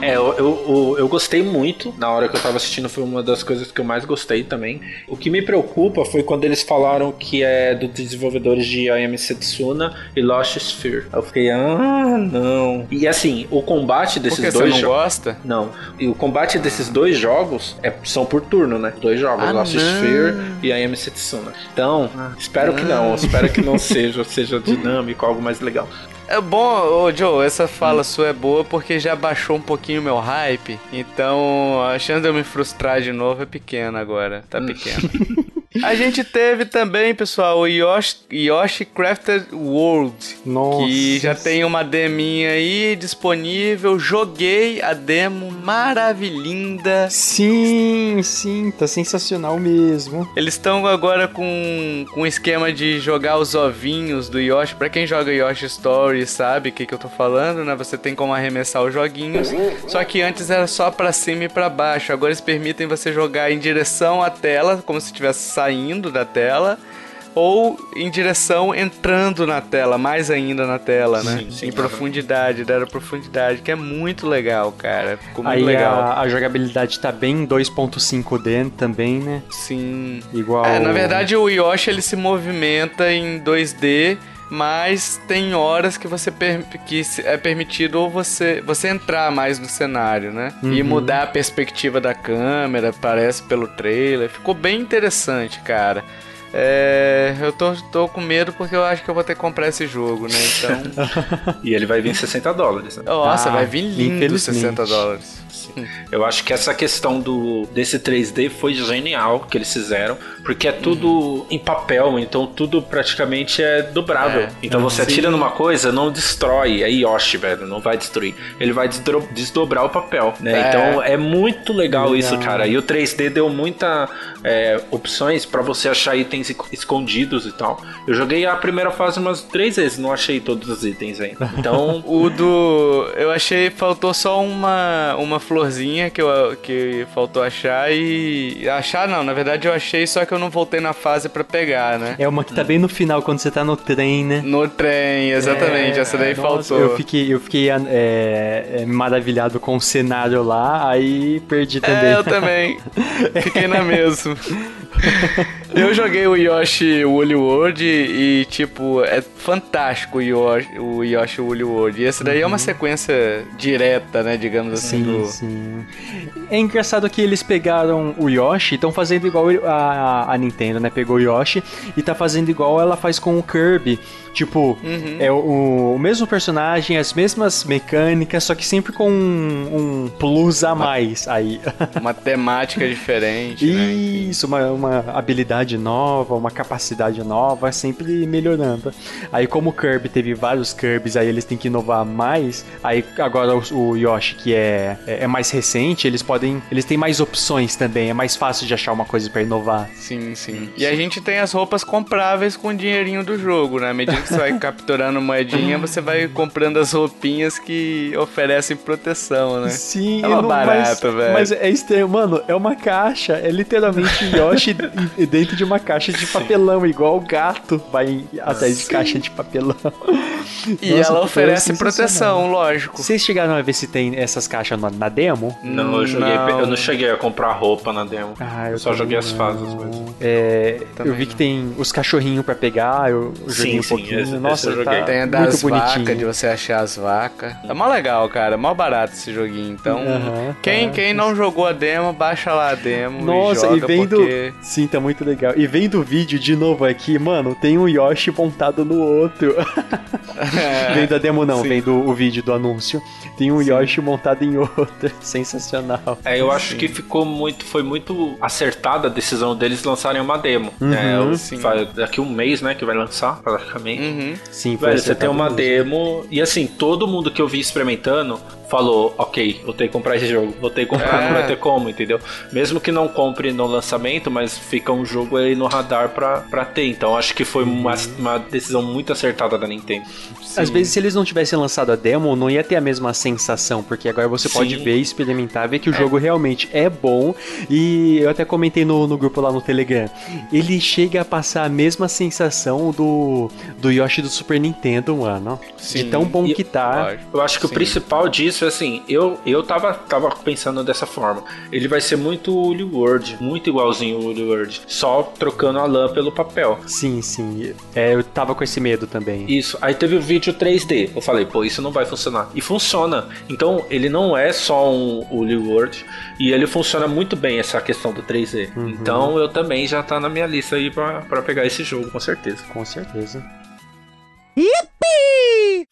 É, eu, eu, eu, gostei muito. Na hora que eu tava assistindo, foi uma das coisas que eu mais gostei também. O que me preocupa foi quando eles falaram que é dos desenvolvedores de I Am Setsuna e Lost Sphere. Eu fiquei, ah, não. E assim, o combate desses Porque dois. Você não gosta? Não. E o combate desses dois jogos é, são por turno, né? Dois jogos, ah, Lost não. Sphere e I Am Setsuna. Então, ah, espero que não. Espero que não seja, seja dinâmico, algo mais legal. É bom, ô Joe, essa fala sua é boa porque já baixou um pouquinho o meu hype. Então a chance de eu me frustrar de novo é pequena agora. Tá hum. pequena. A gente teve também, pessoal, o Yoshi, Yoshi Crafted World. Nossa. Que já tem uma deminha aí disponível. Joguei a demo maravilhinda. Sim, sim, tá sensacional mesmo. Eles estão agora com, com um esquema de jogar os ovinhos do Yoshi. Pra quem joga Yoshi Story sabe o que, que eu tô falando, né? Você tem como arremessar os joguinhos. Só que antes era só pra cima e pra baixo. Agora eles permitem você jogar em direção à tela, como se estivesse saindo da tela ou em direção entrando na tela, mais ainda na tela, né? Sim, sim, em profundidade, dar profundidade, que é muito legal, cara. Ficou muito Aí legal. A, a jogabilidade tá bem 2.5D também, né? Sim. Igual. É, na verdade o Yoshi ele se movimenta em 2D mas tem horas que você per que é permitido você você entrar mais no cenário, né? Uhum. E mudar a perspectiva da câmera, parece pelo trailer. Ficou bem interessante, cara. É, eu tô, tô com medo porque eu acho que eu vou ter que comprar esse jogo, né? Então. e ele vai vir 60 dólares. Né? Nossa, ah, vai vir lindo 60 dólares. Eu acho que essa questão do desse 3D foi genial que eles fizeram, porque é tudo uhum. em papel, então tudo praticamente é dobrável. É, então você sim. atira numa coisa, não destrói, é Yoshi, velho, não vai destruir. Ele vai desdobrar o papel, né? É. Então é muito legal, legal, isso, cara. E o 3D deu muita é, opções para você achar itens escondidos e tal. Eu joguei a primeira fase umas três vezes, não achei todos os itens ainda. Então o do eu achei faltou só uma uma florzinha que eu que faltou achar e achar não, na verdade eu achei só que eu não voltei na fase para pegar, né? É uma que tá bem no final quando você tá no trem, né? No trem, exatamente. É, essa daí nossa, faltou. Eu fiquei eu fiquei é, é, maravilhado com o cenário lá, aí perdi também. É, eu também. Fiquei na mesma. Eu joguei o Yoshi Woolly World e, tipo, é fantástico o Yoshi, o Yoshi Woolly World. E essa daí uhum. é uma uhum. sequência direta, né, digamos assim. Sim, do... sim. É engraçado que eles pegaram o Yoshi e estão fazendo igual a, a Nintendo, né? Pegou o Yoshi e tá fazendo igual ela faz com o Kirby. Tipo, uhum. é o, o, mesmo personagem, as mesmas mecânicas, só que sempre com um, um plus a mais aí. Uma temática diferente. Né? Isso, né? uma, uma habilidade nova, uma capacidade nova, sempre melhorando. Aí como o Kirby teve vários Kirbys, aí eles têm que inovar mais. Aí agora o, o Yoshi, que é, é, é mais recente, eles podem. Eles têm mais opções também. É mais fácil de achar uma coisa para inovar. Sim, sim. E a gente tem as roupas compráveis com o dinheirinho do jogo, né? À medida que você vai capturando moedinha, você vai comprando as roupinhas que oferecem proteção, né? Sim, é uma barata, velho. Mas é estranho, mano, é uma caixa, é literalmente Yoshi dentro de uma caixa de papelão, igual o gato vai atrás de caixa de papelão. E Nossa, ela oferece proteção, lógico. Vocês chegaram a ver se tem essas caixas na, na demo? Não, eu joguei, não. eu não cheguei a comprar roupa na demo. Ah, eu, eu só joguei as fases mesmo. É, eu vi que tem os cachorrinhos pra pegar, eu joguei sim, um pouquinho. Sim, nossa, tá tem a das vacas, de você achar as vacas. É mó legal, cara. Mó barato esse joguinho. Então, uhum, quem, tá. quem não jogou a demo, baixa lá a demo. Nossa, e, e vendo. Porque... Sim, tá muito legal. E vendo o vídeo de novo aqui, mano, tem um Yoshi montado no outro. É, vendo a demo não, sim. vendo o vídeo do anúncio. Tem um sim. Yoshi montado em outro. Sensacional. É, eu acho sim. que ficou muito. Foi muito acertada a decisão deles lançarem uma demo. Uhum, é, daqui um mês, né, que vai lançar, praticamente. Uhum. Sim, Velho, você tem uma demo e assim, todo mundo que eu vi experimentando falou, ok, vou ter que comprar esse jogo, vou ter que comprar, é. não vai ter como, entendeu? Mesmo que não compre no lançamento, mas fica um jogo aí no radar pra, pra ter. Então acho que foi uma, uma decisão muito acertada da Nintendo. Sim. Às vezes, se eles não tivessem lançado a demo, não ia ter a mesma sensação, porque agora você Sim. pode ver, experimentar, ver que o é. jogo realmente é bom. E eu até comentei no, no grupo lá no Telegram. Ele chega a passar a mesma sensação do, do Yoshi do Super Nintendo, mano. Sim. De tão bom e que tá. Eu acho que Sim. o principal disso é assim, eu, eu tava, tava pensando dessa forma. Ele vai ser muito Woolly World, muito igualzinho o Woolly World, só trocando a lã pelo papel. Sim, sim. É, eu tava com esse medo também. Isso. Aí teve o vídeo 3D. Eu falei, pô, isso não vai funcionar. E funciona. Então, ele não é só um Woolly World e ele funciona muito bem essa questão do 3D. Uhum. Então, eu também já tá na minha lista aí para pegar esse jogo, com certeza. Com certeza. Yippee!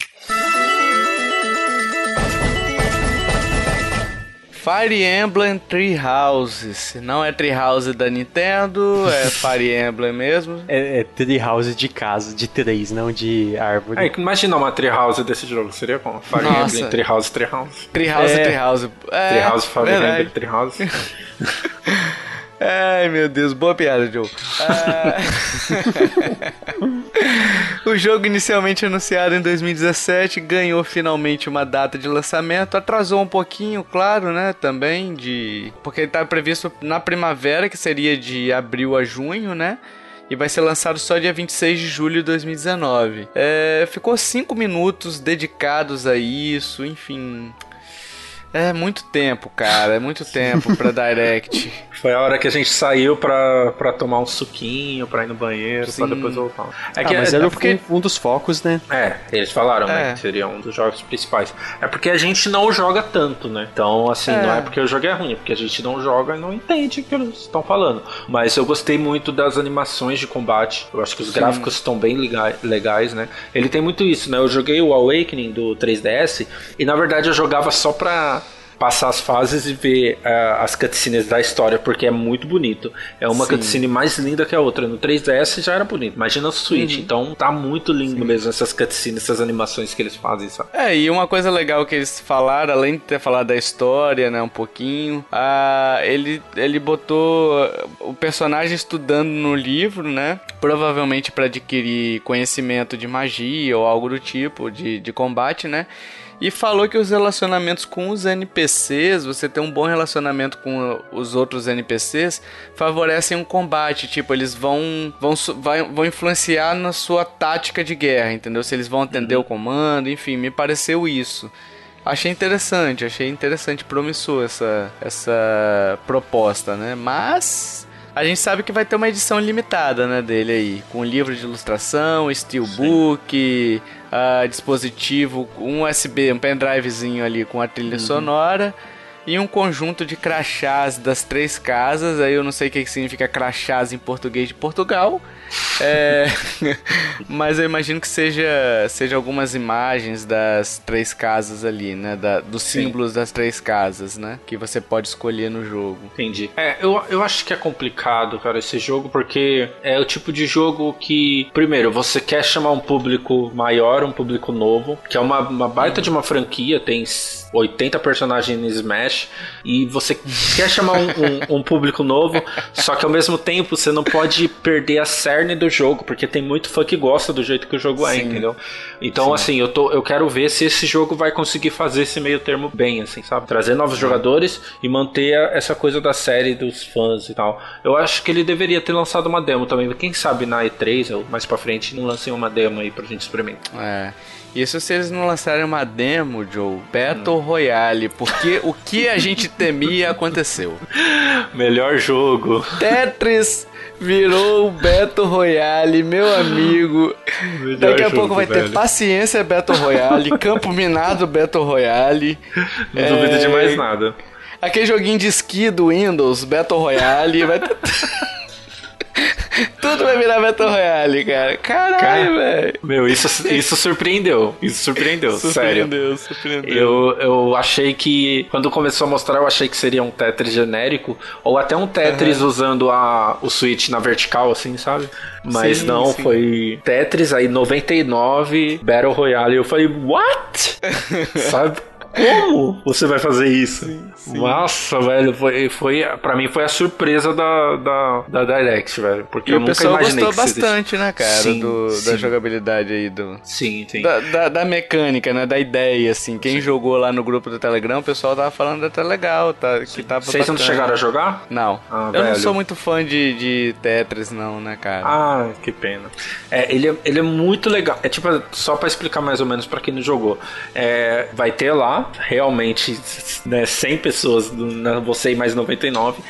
Fire Emblem Three Houses. Não é Tree House da Nintendo, é Fire Emblem mesmo. É, é Tree House de casa, de três, não de árvore. É, imagina uma Tree House desse jogo, seria como? Fire Nossa. Emblem Tree House, Tree House. Tree House, é. Tree House. É, Tree House, Fire verdade. Emblem Tree House. Ai, meu Deus, boa piada, Joe. Ah... o jogo inicialmente anunciado em 2017 ganhou finalmente uma data de lançamento, atrasou um pouquinho, claro, né, também de porque ele estava previsto na primavera, que seria de abril a junho, né? e vai ser lançado só dia 26 de julho de 2019. É, ficou 5 minutos dedicados a isso, enfim. É muito tempo, cara. É muito tempo pra Direct. Foi a hora que a gente saiu pra, pra tomar um suquinho, pra ir no banheiro, Sim. pra depois voltar. É que, ah, mas é, era é porque... um dos focos, né? É, eles falaram, né, é. né? Que seria um dos jogos principais. É porque a gente não joga tanto, né? Então, assim, é. não é porque o jogo é ruim, é porque a gente não joga e não entende o que eles estão falando. Mas eu gostei muito das animações de combate. Eu acho que os Sim. gráficos estão bem legais, né? Ele tem muito isso, né? Eu joguei o Awakening do 3DS e na verdade eu jogava só pra passar as fases e ver uh, as cutscenes da história, porque é muito bonito. É uma Sim. cutscene mais linda que a outra. No 3DS já era bonito, imagina o Switch. Uhum. Então tá muito lindo Sim. mesmo essas cutscenes, essas animações que eles fazem, sabe? É, e uma coisa legal que eles falaram, além de ter falado da história, né, um pouquinho, uh, ele, ele botou o personagem estudando no livro, né? Provavelmente para adquirir conhecimento de magia ou algo do tipo, de, de combate, né? E falou que os relacionamentos com os NPCs, você ter um bom relacionamento com os outros NPCs, favorecem um combate. Tipo, eles vão, vão, vão, influenciar na sua tática de guerra, entendeu? Se eles vão atender uhum. o comando, enfim, me pareceu isso. Achei interessante, achei interessante, promissor essa, essa proposta, né? Mas a gente sabe que vai ter uma edição limitada, né, dele aí, com livro de ilustração, steelbook, uh, dispositivo, um USB, um pendrivezinho ali com a trilha uhum. sonora e um conjunto de crachás das três casas. Aí eu não sei o que significa crachás em português de Portugal. É, mas eu imagino que seja, seja algumas imagens das três casas ali, né? Da, dos símbolos Sim. das três casas, né? Que você pode escolher no jogo. Entendi. É, eu, eu acho que é complicado, cara, esse jogo, porque é o tipo de jogo que, primeiro, você quer chamar um público maior, um público novo, que é uma, uma baita de uma franquia, tem 80 personagens em Smash, e você quer chamar um, um, um público novo, só que ao mesmo tempo você não pode perder a cerne do jogo, porque tem muito fã que gosta do jeito que o jogo é, Sim. entendeu? Então, Sim. assim, eu, tô, eu quero ver se esse jogo vai conseguir fazer esse meio termo bem, assim, sabe? Trazer novos jogadores e manter essa coisa da série dos fãs e tal. Eu acho que ele deveria ter lançado uma demo também. Quem sabe na E3 ou mais pra frente não lancem uma demo aí pra gente experimentar. É. Isso se eles não lançarem uma demo, Joe, Battle hum. Royale, porque o que a gente temia aconteceu. Melhor jogo. Tetris virou o Battle Royale, meu amigo. Melhor Daqui a jogo, pouco vai velho. ter Paciência Battle Royale, Campo Minado Battle Royale. Não é... duvido de mais nada. Aquele joguinho de esqui do Windows, Battle Royale, vai ter... Tudo vai virar Battle Royale, cara. Caralho, velho. Meu, isso, isso surpreendeu. Isso surpreendeu, surpreendeu sério. Surpreendeu, Eu, eu achei que, quando começou a mostrar, eu achei que seria um Tetris genérico, ou até um Tetris uhum. usando a, o Switch na vertical, assim, sabe? Mas sim, não, sim. foi Tetris, aí 99, Battle Royale. Eu falei, what? sabe? Como você vai fazer isso? Sim, sim. Nossa, velho, foi, foi, pra mim foi a surpresa da, da, da Direct, velho. Porque e eu o nunca imaginei gostou bastante, né, cara, sim, do, da jogabilidade aí do. Sim, sim. Da, da, da, mecânica, né? Da ideia, assim. Quem jogou lá no grupo do Telegram, o pessoal tava falando até legal, tá? Que tava Vocês não chegaram a jogar? Não. Ah, eu velho. não sou muito fã de, de Tetris, não, né, cara? Ah, que pena. É, ele, é, ele é muito legal. É tipo, só pra explicar mais ou menos pra quem não jogou. É, vai ter lá realmente né, 100 pessoas, você e mais 99,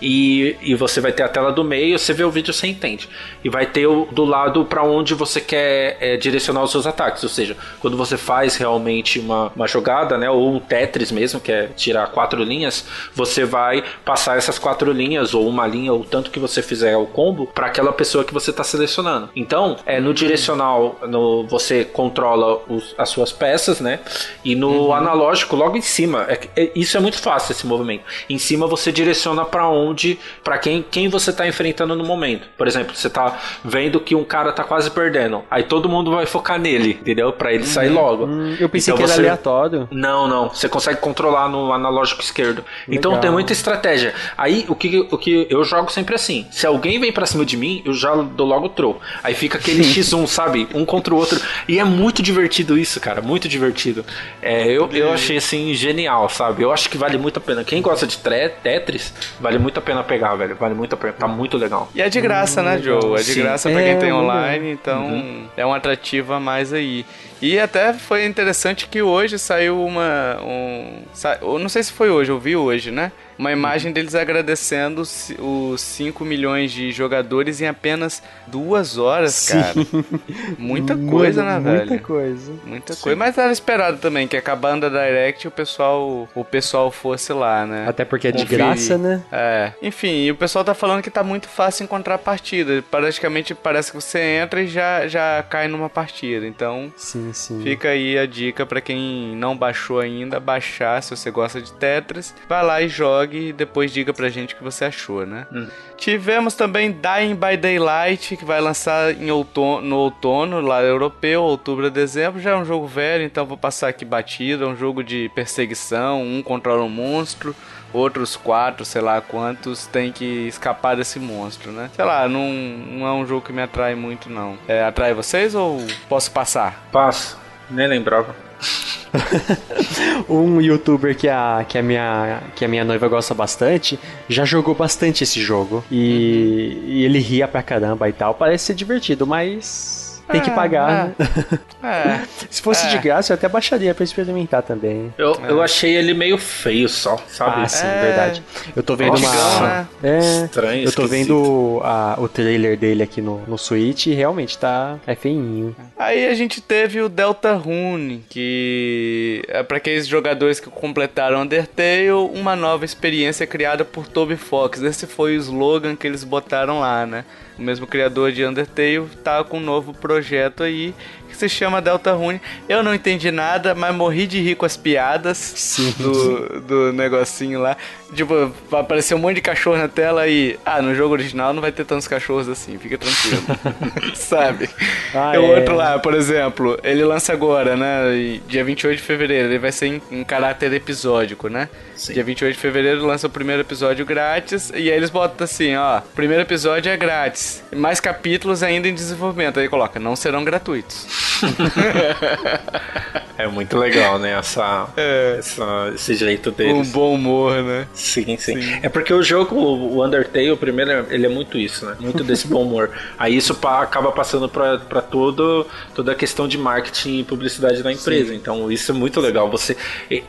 e, e você vai ter a tela do meio, você vê o vídeo, você entende. E vai ter o, do lado para onde você quer é, direcionar os seus ataques, ou seja, quando você faz realmente uma, uma jogada, né, ou um Tetris mesmo, que é tirar quatro linhas, você vai passar essas quatro linhas, ou uma linha, ou tanto que você fizer o combo, para aquela pessoa que você está selecionando. Então, é, no direcional, no, você controla os, as suas peças, né, e no uhum. analógico analógico logo em cima. É, é, isso é muito fácil esse movimento. Em cima você direciona para onde, para quem, quem você tá enfrentando no momento. Por exemplo, você tá vendo que um cara tá quase perdendo. Aí todo mundo vai focar nele, entendeu? Para ele sair uhum. logo. Hum, eu pensei então que era aleatório. Não, não. Você consegue controlar no analógico esquerdo. Legal. Então tem muita estratégia. Aí o que, o que eu jogo sempre assim. Se alguém vem para cima de mim, eu já dou logo throw. Aí fica aquele X1, sabe? Um contra o outro. E é muito divertido isso, cara. Muito divertido. É, eu, eu achei assim genial, sabe? Eu acho que vale muito a pena. Quem gosta de Tetris, vale muito a pena pegar, velho. Vale muito a pena. Tá muito legal. E é de graça, hum, né, Joe? É de Sim. graça pra quem é, tem online, então uhum. é um atrativo a mais aí. E até foi interessante que hoje saiu uma. Um, sa, não sei se foi hoje, eu vi hoje, né? Uma imagem deles agradecendo os 5 milhões de jogadores em apenas duas horas, Sim. cara. Muita coisa, né, velho? Muita coisa. Muita Sim. coisa. Mas era esperado também que acabando a Direct o pessoal, o pessoal fosse lá, né? Até porque é de graça, né? É. Enfim, o pessoal tá falando que tá muito fácil encontrar partida. Praticamente parece que você entra e já, já cai numa partida. Então. Sim sim. Fica aí a dica para quem não baixou ainda, baixar se você gosta de Tetris. Vai lá e jogue e depois diga pra gente o que você achou, né? Hum. Tivemos também Dying by Daylight, que vai lançar em outono, no outono, lá europeu, outubro a dezembro. Já é um jogo velho, então vou passar aqui batido. É um jogo de perseguição, um controla um monstro outros quatro, sei lá quantos, tem que escapar desse monstro, né? Sei lá, não, não é um jogo que me atrai muito, não. É, atrai vocês ou posso passar? Passo, nem lembrava. um youtuber que a, que, a minha, que a minha noiva gosta bastante já jogou bastante esse jogo. E, e ele ria pra caramba e tal. Parece ser divertido, mas tem que é, pagar, é. né? É. Se fosse de graça, eu até baixaria pra experimentar também. Eu, eu achei ele meio feio só, sabe? Ah, sim, verdade. Eu tô vendo uma. É, Estranho, Eu tô vendo a, o trailer dele aqui no, no Switch e realmente tá. É feinho. Aí a gente teve o Delta Rune, que é para aqueles jogadores que completaram Undertale, uma nova experiência criada por Toby Fox. Esse foi o slogan que eles botaram lá, né? O mesmo criador de Undertale, tá com um novo projeto aí que se chama Delta Rune. Eu não entendi nada, mas morri de rir com as piadas Sim. Do, do negocinho lá. Tipo, vai aparecer um monte de cachorro na tela e. Ah, no jogo original não vai ter tantos cachorros assim, fica tranquilo. Sabe? Ah, o é. outro lá, por exemplo, ele lança agora, né? Dia 28 de fevereiro, ele vai ser em, em caráter episódico, né? Sim. Dia 28 de fevereiro lança o primeiro episódio grátis e aí eles botam assim, ó, primeiro episódio é grátis, mais capítulos ainda em desenvolvimento. Aí coloca, não serão gratuitos. é muito legal, né? Essa, é. essa, esse jeito deles. Um bom humor, né? Sim, sim, sim, É porque o jogo, o Undertale, o primeiro, ele é muito isso, né? Muito desse bom humor. Aí isso acaba passando pra, pra todo, toda a questão de marketing e publicidade da empresa. Sim. Então isso é muito legal. Você,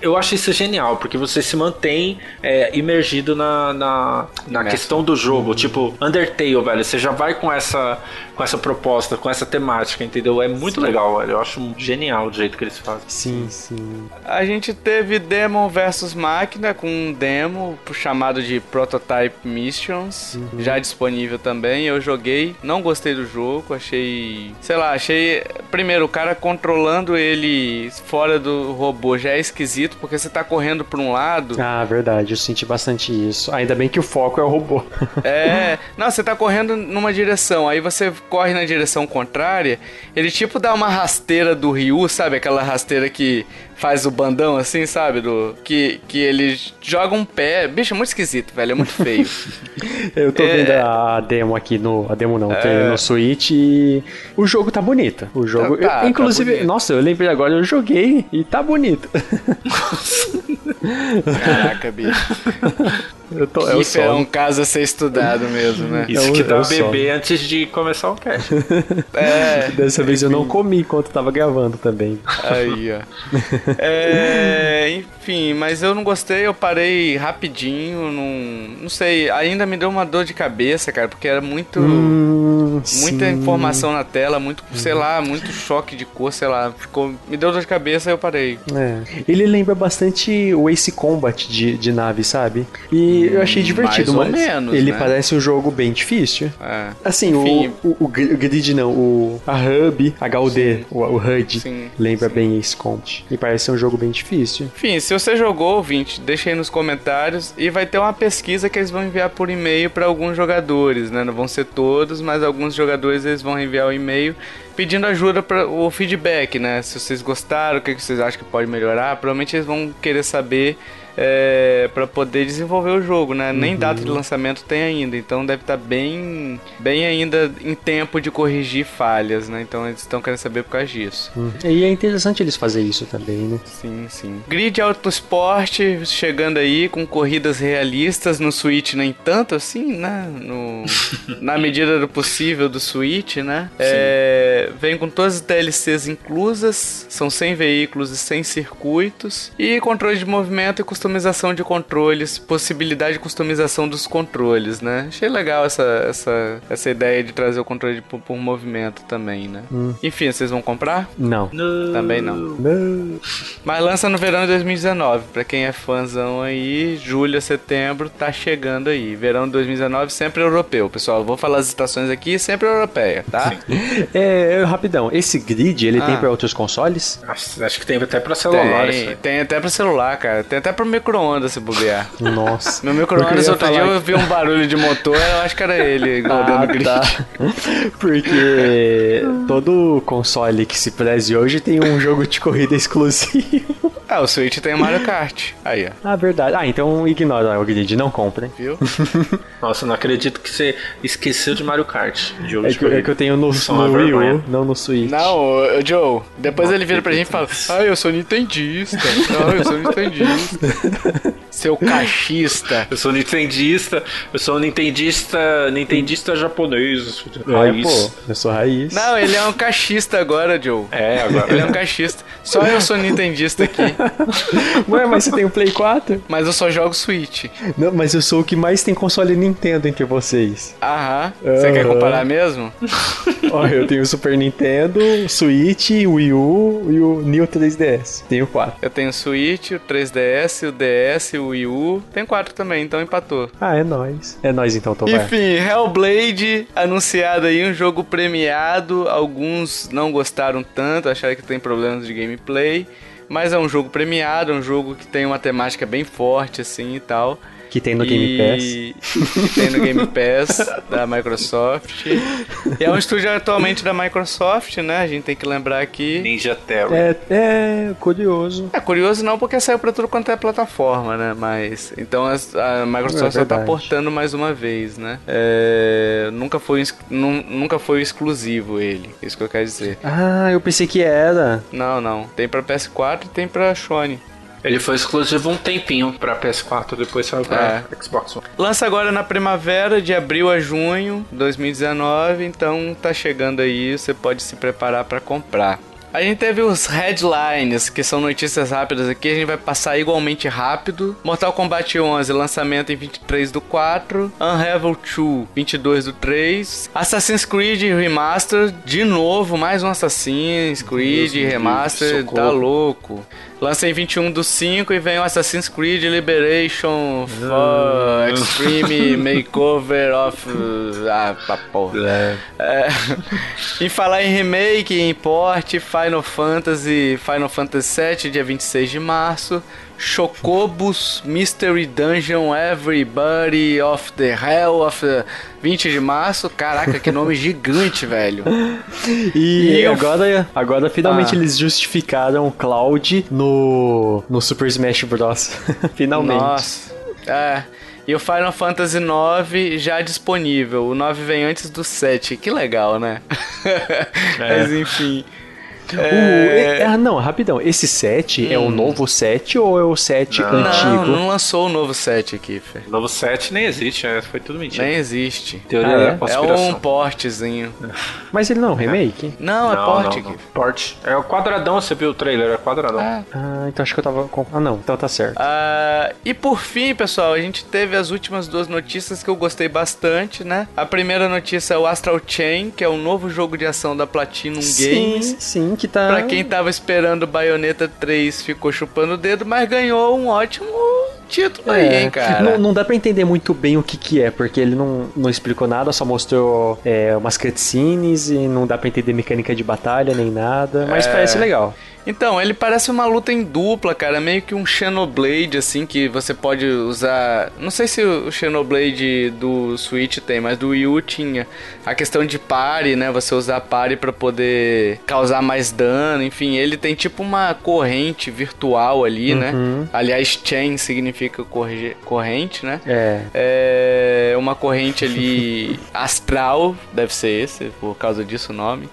eu acho isso genial, porque você se mantém é, imergido na, na, na questão do jogo. Uhum. Tipo, Undertale, velho, você já vai com essa com essa proposta, com essa temática, entendeu? É muito. Legal, velho. Eu acho genial o jeito que eles fazem. Sim, sim. A gente teve Demon versus Máquina com um demo chamado de Prototype Missions, uhum. já disponível também. Eu joguei, não gostei do jogo, achei, sei lá, achei primeiro o cara controlando ele fora do robô já é esquisito porque você tá correndo para um lado. Ah, verdade, eu senti bastante isso. Ainda bem que o foco é o robô. é, não, você tá correndo numa direção, aí você corre na direção contrária, ele tipo dá uma rasteira do Ryu, sabe? Aquela rasteira que faz o bandão assim, sabe? Do, que, que ele joga um pé. Bicho, é muito esquisito, velho. É muito feio. eu tô é... vendo a demo aqui no. A demo não, é... no Switch e o jogo tá bonito. O jogo. Tá, tá, eu, inclusive, tá nossa, eu lembrei agora, eu joguei e tá bonito. Caraca, bicho. Eu tô, é, Isso é um caso a ser estudado mesmo, né? Isso que dá bebê antes de começar o cast. É. Dessa vez eu não comi enquanto tava gravando também. Aí, ó. É, enfim, mas eu não gostei, eu parei rapidinho, não, não sei, ainda me deu uma dor de cabeça, cara, porque era muito hum, muita sim. informação na tela, muito, sei lá, muito choque de cor, sei lá, ficou, me deu dor de cabeça e eu parei. É. Ele lembra bastante o Ace Combat de, de nave, sabe? E eu achei divertido, mais mas menos, ele né? parece um jogo bem difícil. É. Assim, Enfim. o, o, o gr- grid não, o, a hub, HUD, o, o HUD, Sim, lembra sim. bem Ace Combat. E parece ser um jogo bem difícil. Enfim, se você jogou, ouvinte, deixa aí nos comentários e vai ter uma pesquisa que eles vão enviar por e-mail para alguns jogadores, né? Não vão ser todos, mas alguns jogadores eles vão enviar o e-mail pedindo ajuda para o feedback, né? Se vocês gostaram, o que vocês acham que pode melhorar, provavelmente eles vão querer saber é, para poder desenvolver o jogo, né? Nem data de lançamento tem ainda, então deve estar bem, bem ainda em tempo de corrigir falhas, né? Então eles estão querendo saber por causa disso. E é interessante eles fazerem isso também, né? Sim, sim. Grid Autosport chegando aí com corridas realistas no Switch, nem tanto assim, né? No, na medida do possível do Switch, né? É, vem com todas as DLCs inclusas, são 100 veículos e 100 circuitos, e controle de movimento e customização de controles, possibilidade de customização dos controles, né? Achei legal essa, essa, essa ideia de trazer o controle por, por movimento também, né? Enfim, vocês vão comprar? Não. Também não. Não. Mas lança no verão de 2019. Pra quem é fãzão aí, julho a setembro tá chegando aí. Verão de 2019 sempre europeu, pessoal. Vou falar as estações aqui, sempre europeia, tá? É, rapidão, esse grid, ele Ah. tem pra outros consoles? Acho, que tem até pra celular isso Tem, aí. tem até pra celular, cara. Tem até pra micro-ondas se bobear. Nossa. Meu micro-ondas outro dia falar eu vi um barulho de motor, eu acho que era ele rodando Ah, grid. tá. Porque todo console que se preze hoje tem um jogo de corrida exclusivo. Ah, o Switch tem o Mario Kart. Aí, ó. Ah, verdade. Ah, então ignora o grid, não comprem. Viu? Nossa, eu não acredito que você esqueceu de Mario Kart. Jogo É de que, é que eu tenho no, é no Wii. U, não no Switch. Não, Joe, depois ele vira pra gente e fala: Ah, eu sou nintendista. Ah, eu sou nintendista. Seu cachista. Eu sou nintendista, eu sou um nintendista, nintendista japonês. É, Raiz. pô, eu sou raiz. Não, ele é um cachista agora, Joe. É, agora. Ele é um cachista. Só eu sou nintendista aqui. Ué, mas você tem um Play 4? Mas eu só jogo Switch. Não, mas eu sou o que mais tem console Nintendo entre vocês. Aham. Você quer Aham. comparar mesmo? Ó, eu tenho o Super Nintendo, Switch, Wii U e o New 3DS. Tenho quatro. Eu tenho o Switch, o 3DS, o DS, o Wii U. Tem quatro também, então empatou. Ah, é nóis. É nóis então, Tobar. Enfim, Hellblade anunciado aí, um jogo premiado. Alguns não gostaram tanto, acharam que tem problemas de gameplay. Mas é um jogo premiado, é um jogo que tem uma temática bem forte, assim e tal. Que tem no Game Pass. e... que tem no Game Pass da Microsoft. E é um estúdio atualmente da Microsoft, né? A gente tem que lembrar aqui. Ninja Terror. É, é curioso. É curioso não, porque saiu pra tudo quanto é plataforma, né? Mas. Então a Microsoft É só tá portando mais uma vez, né? É, nunca, foi, nunca foi exclusivo ele. é Isso que eu quero dizer. Ah, eu pensei que era. Não, não. Tem pra PS4 e tem pra Sony. Ele foi exclusivo um tempinho pra PS4, depois saiu pra Xbox One. Lança agora na primavera, de abril a junho 2019, então tá chegando aí, você pode se preparar pra comprar. A gente teve os headlines, que são notícias rápidas aqui, a gente vai passar igualmente rápido. Mortal Kombat 11, lançamento em 23 do 4. Unravel 2, 22 do 3. Assassin's Creed Remaster, de novo, mais um Assassin's Creed Deus Remaster, livre, tá louco. Lança em 21 do 5 e vem o Assassin's Creed Liberation for Extreme Makeover of... Ah, pra porra. É, em falar em remake, em port, Final Fantasy, Final Fantasy VII, dia 26 de março. Chocobos Mystery Dungeon Everybody of the Hell of the 20 de março. Caraca, que nome gigante, velho. E, E eu- agora, agora finalmente Ah. eles justificaram o Cloud no, no Super Smash Bros. finalmente. Nossa. É. E o Final Fantasy IX já disponível. O 9 vem antes do 7. Que legal, né? Mas enfim. O- é- ah, não, rapidão. Esse set é o novo set ou é o set Não. Não, antigo? não lançou o novo 7 aqui, Fê. Novo 7 nem existe, é, foi tudo mentira. Nem existe. Teoria Ah, é? da É conspiração. um portezinho. Mas ele não é um remake? Não, é não, porte não, aqui. não. Porte. É o quadradão, você viu o trailer, é quadradão. É. Ah, então acho que eu tava com. Ah, não, então tá certo. Ah, e por fim, pessoal, a gente teve as últimas duas notícias que eu gostei bastante, né? A primeira notícia é o Astral Chain, que é o novo jogo de ação da Platinum sim, Games. sim. Que tá. Pra quem tava esperando Bayonetta 3, ficou chupando o dedo, mas ganhou um ótimo título é, aí, hein, cara. Não, não, dá pra entender muito bem o que que é, porque ele não, não explicou nada, só mostrou é, umas cutscenes e não dá pra entender mecânica de batalha nem nada, mas é... parece legal. Então, ele parece uma luta em dupla, cara. Meio que um Xenoblade, assim, que você pode usar. Não sei se o Xenoblade do Switch tem, mas do Wii U tinha. A questão de pare, né? Você usar pare para poder causar mais dano. Enfim, ele tem tipo uma corrente virtual ali, né? uhum. né? Aliás, chain significa corrente, né? É. É uma corrente ali astral, deve ser esse, por causa disso o nome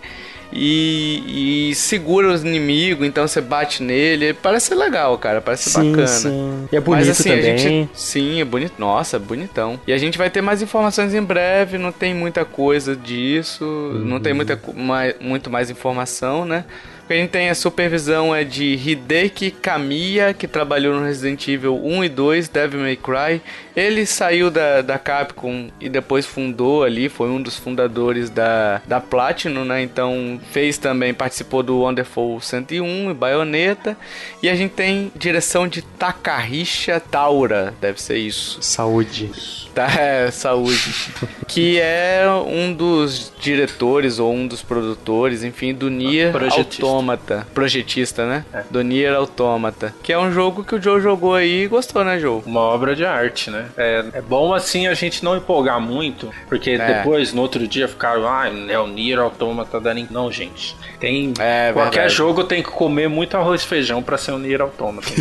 e, e, segura os inimigos, então você bate nele. Parece ser legal, cara. Parece sim, bacana. Sim. E é bonito Mas, assim, também. Gente, sim, é bonito. Nossa, bonitão. E a gente vai ter mais informações em breve. Não tem muita coisa disso. Uhum. Não tem muita, mais, muito mais informação, né? Quem tem a supervisão é de Hideki Kamiya, que trabalhou no Resident Evil 1 e 2, Devil May Cry. Ele saiu da, da Capcom e depois fundou ali, foi um dos fundadores da, da Platinum, né? Então fez também, participou do Wonderful 101 e Bayonetta. E a gente tem direção de Takahisha Taura, deve ser isso. Saúde. Tá, é, saúde. que é um dos diretores ou um dos produtores, enfim, do Nier Automata. Projetista, né? É. Do Nier Automata. Que é um jogo que o Joe jogou aí e gostou, né, Joe? Uma obra de arte, né? É, é bom assim a gente não empolgar muito, porque é. depois, no outro dia, ficaram, ah, é o Nier Automata da Nintendo. Não, gente. Tem. É, qualquer verdade. jogo tem que comer muito arroz e feijão pra ser o Nier Automata.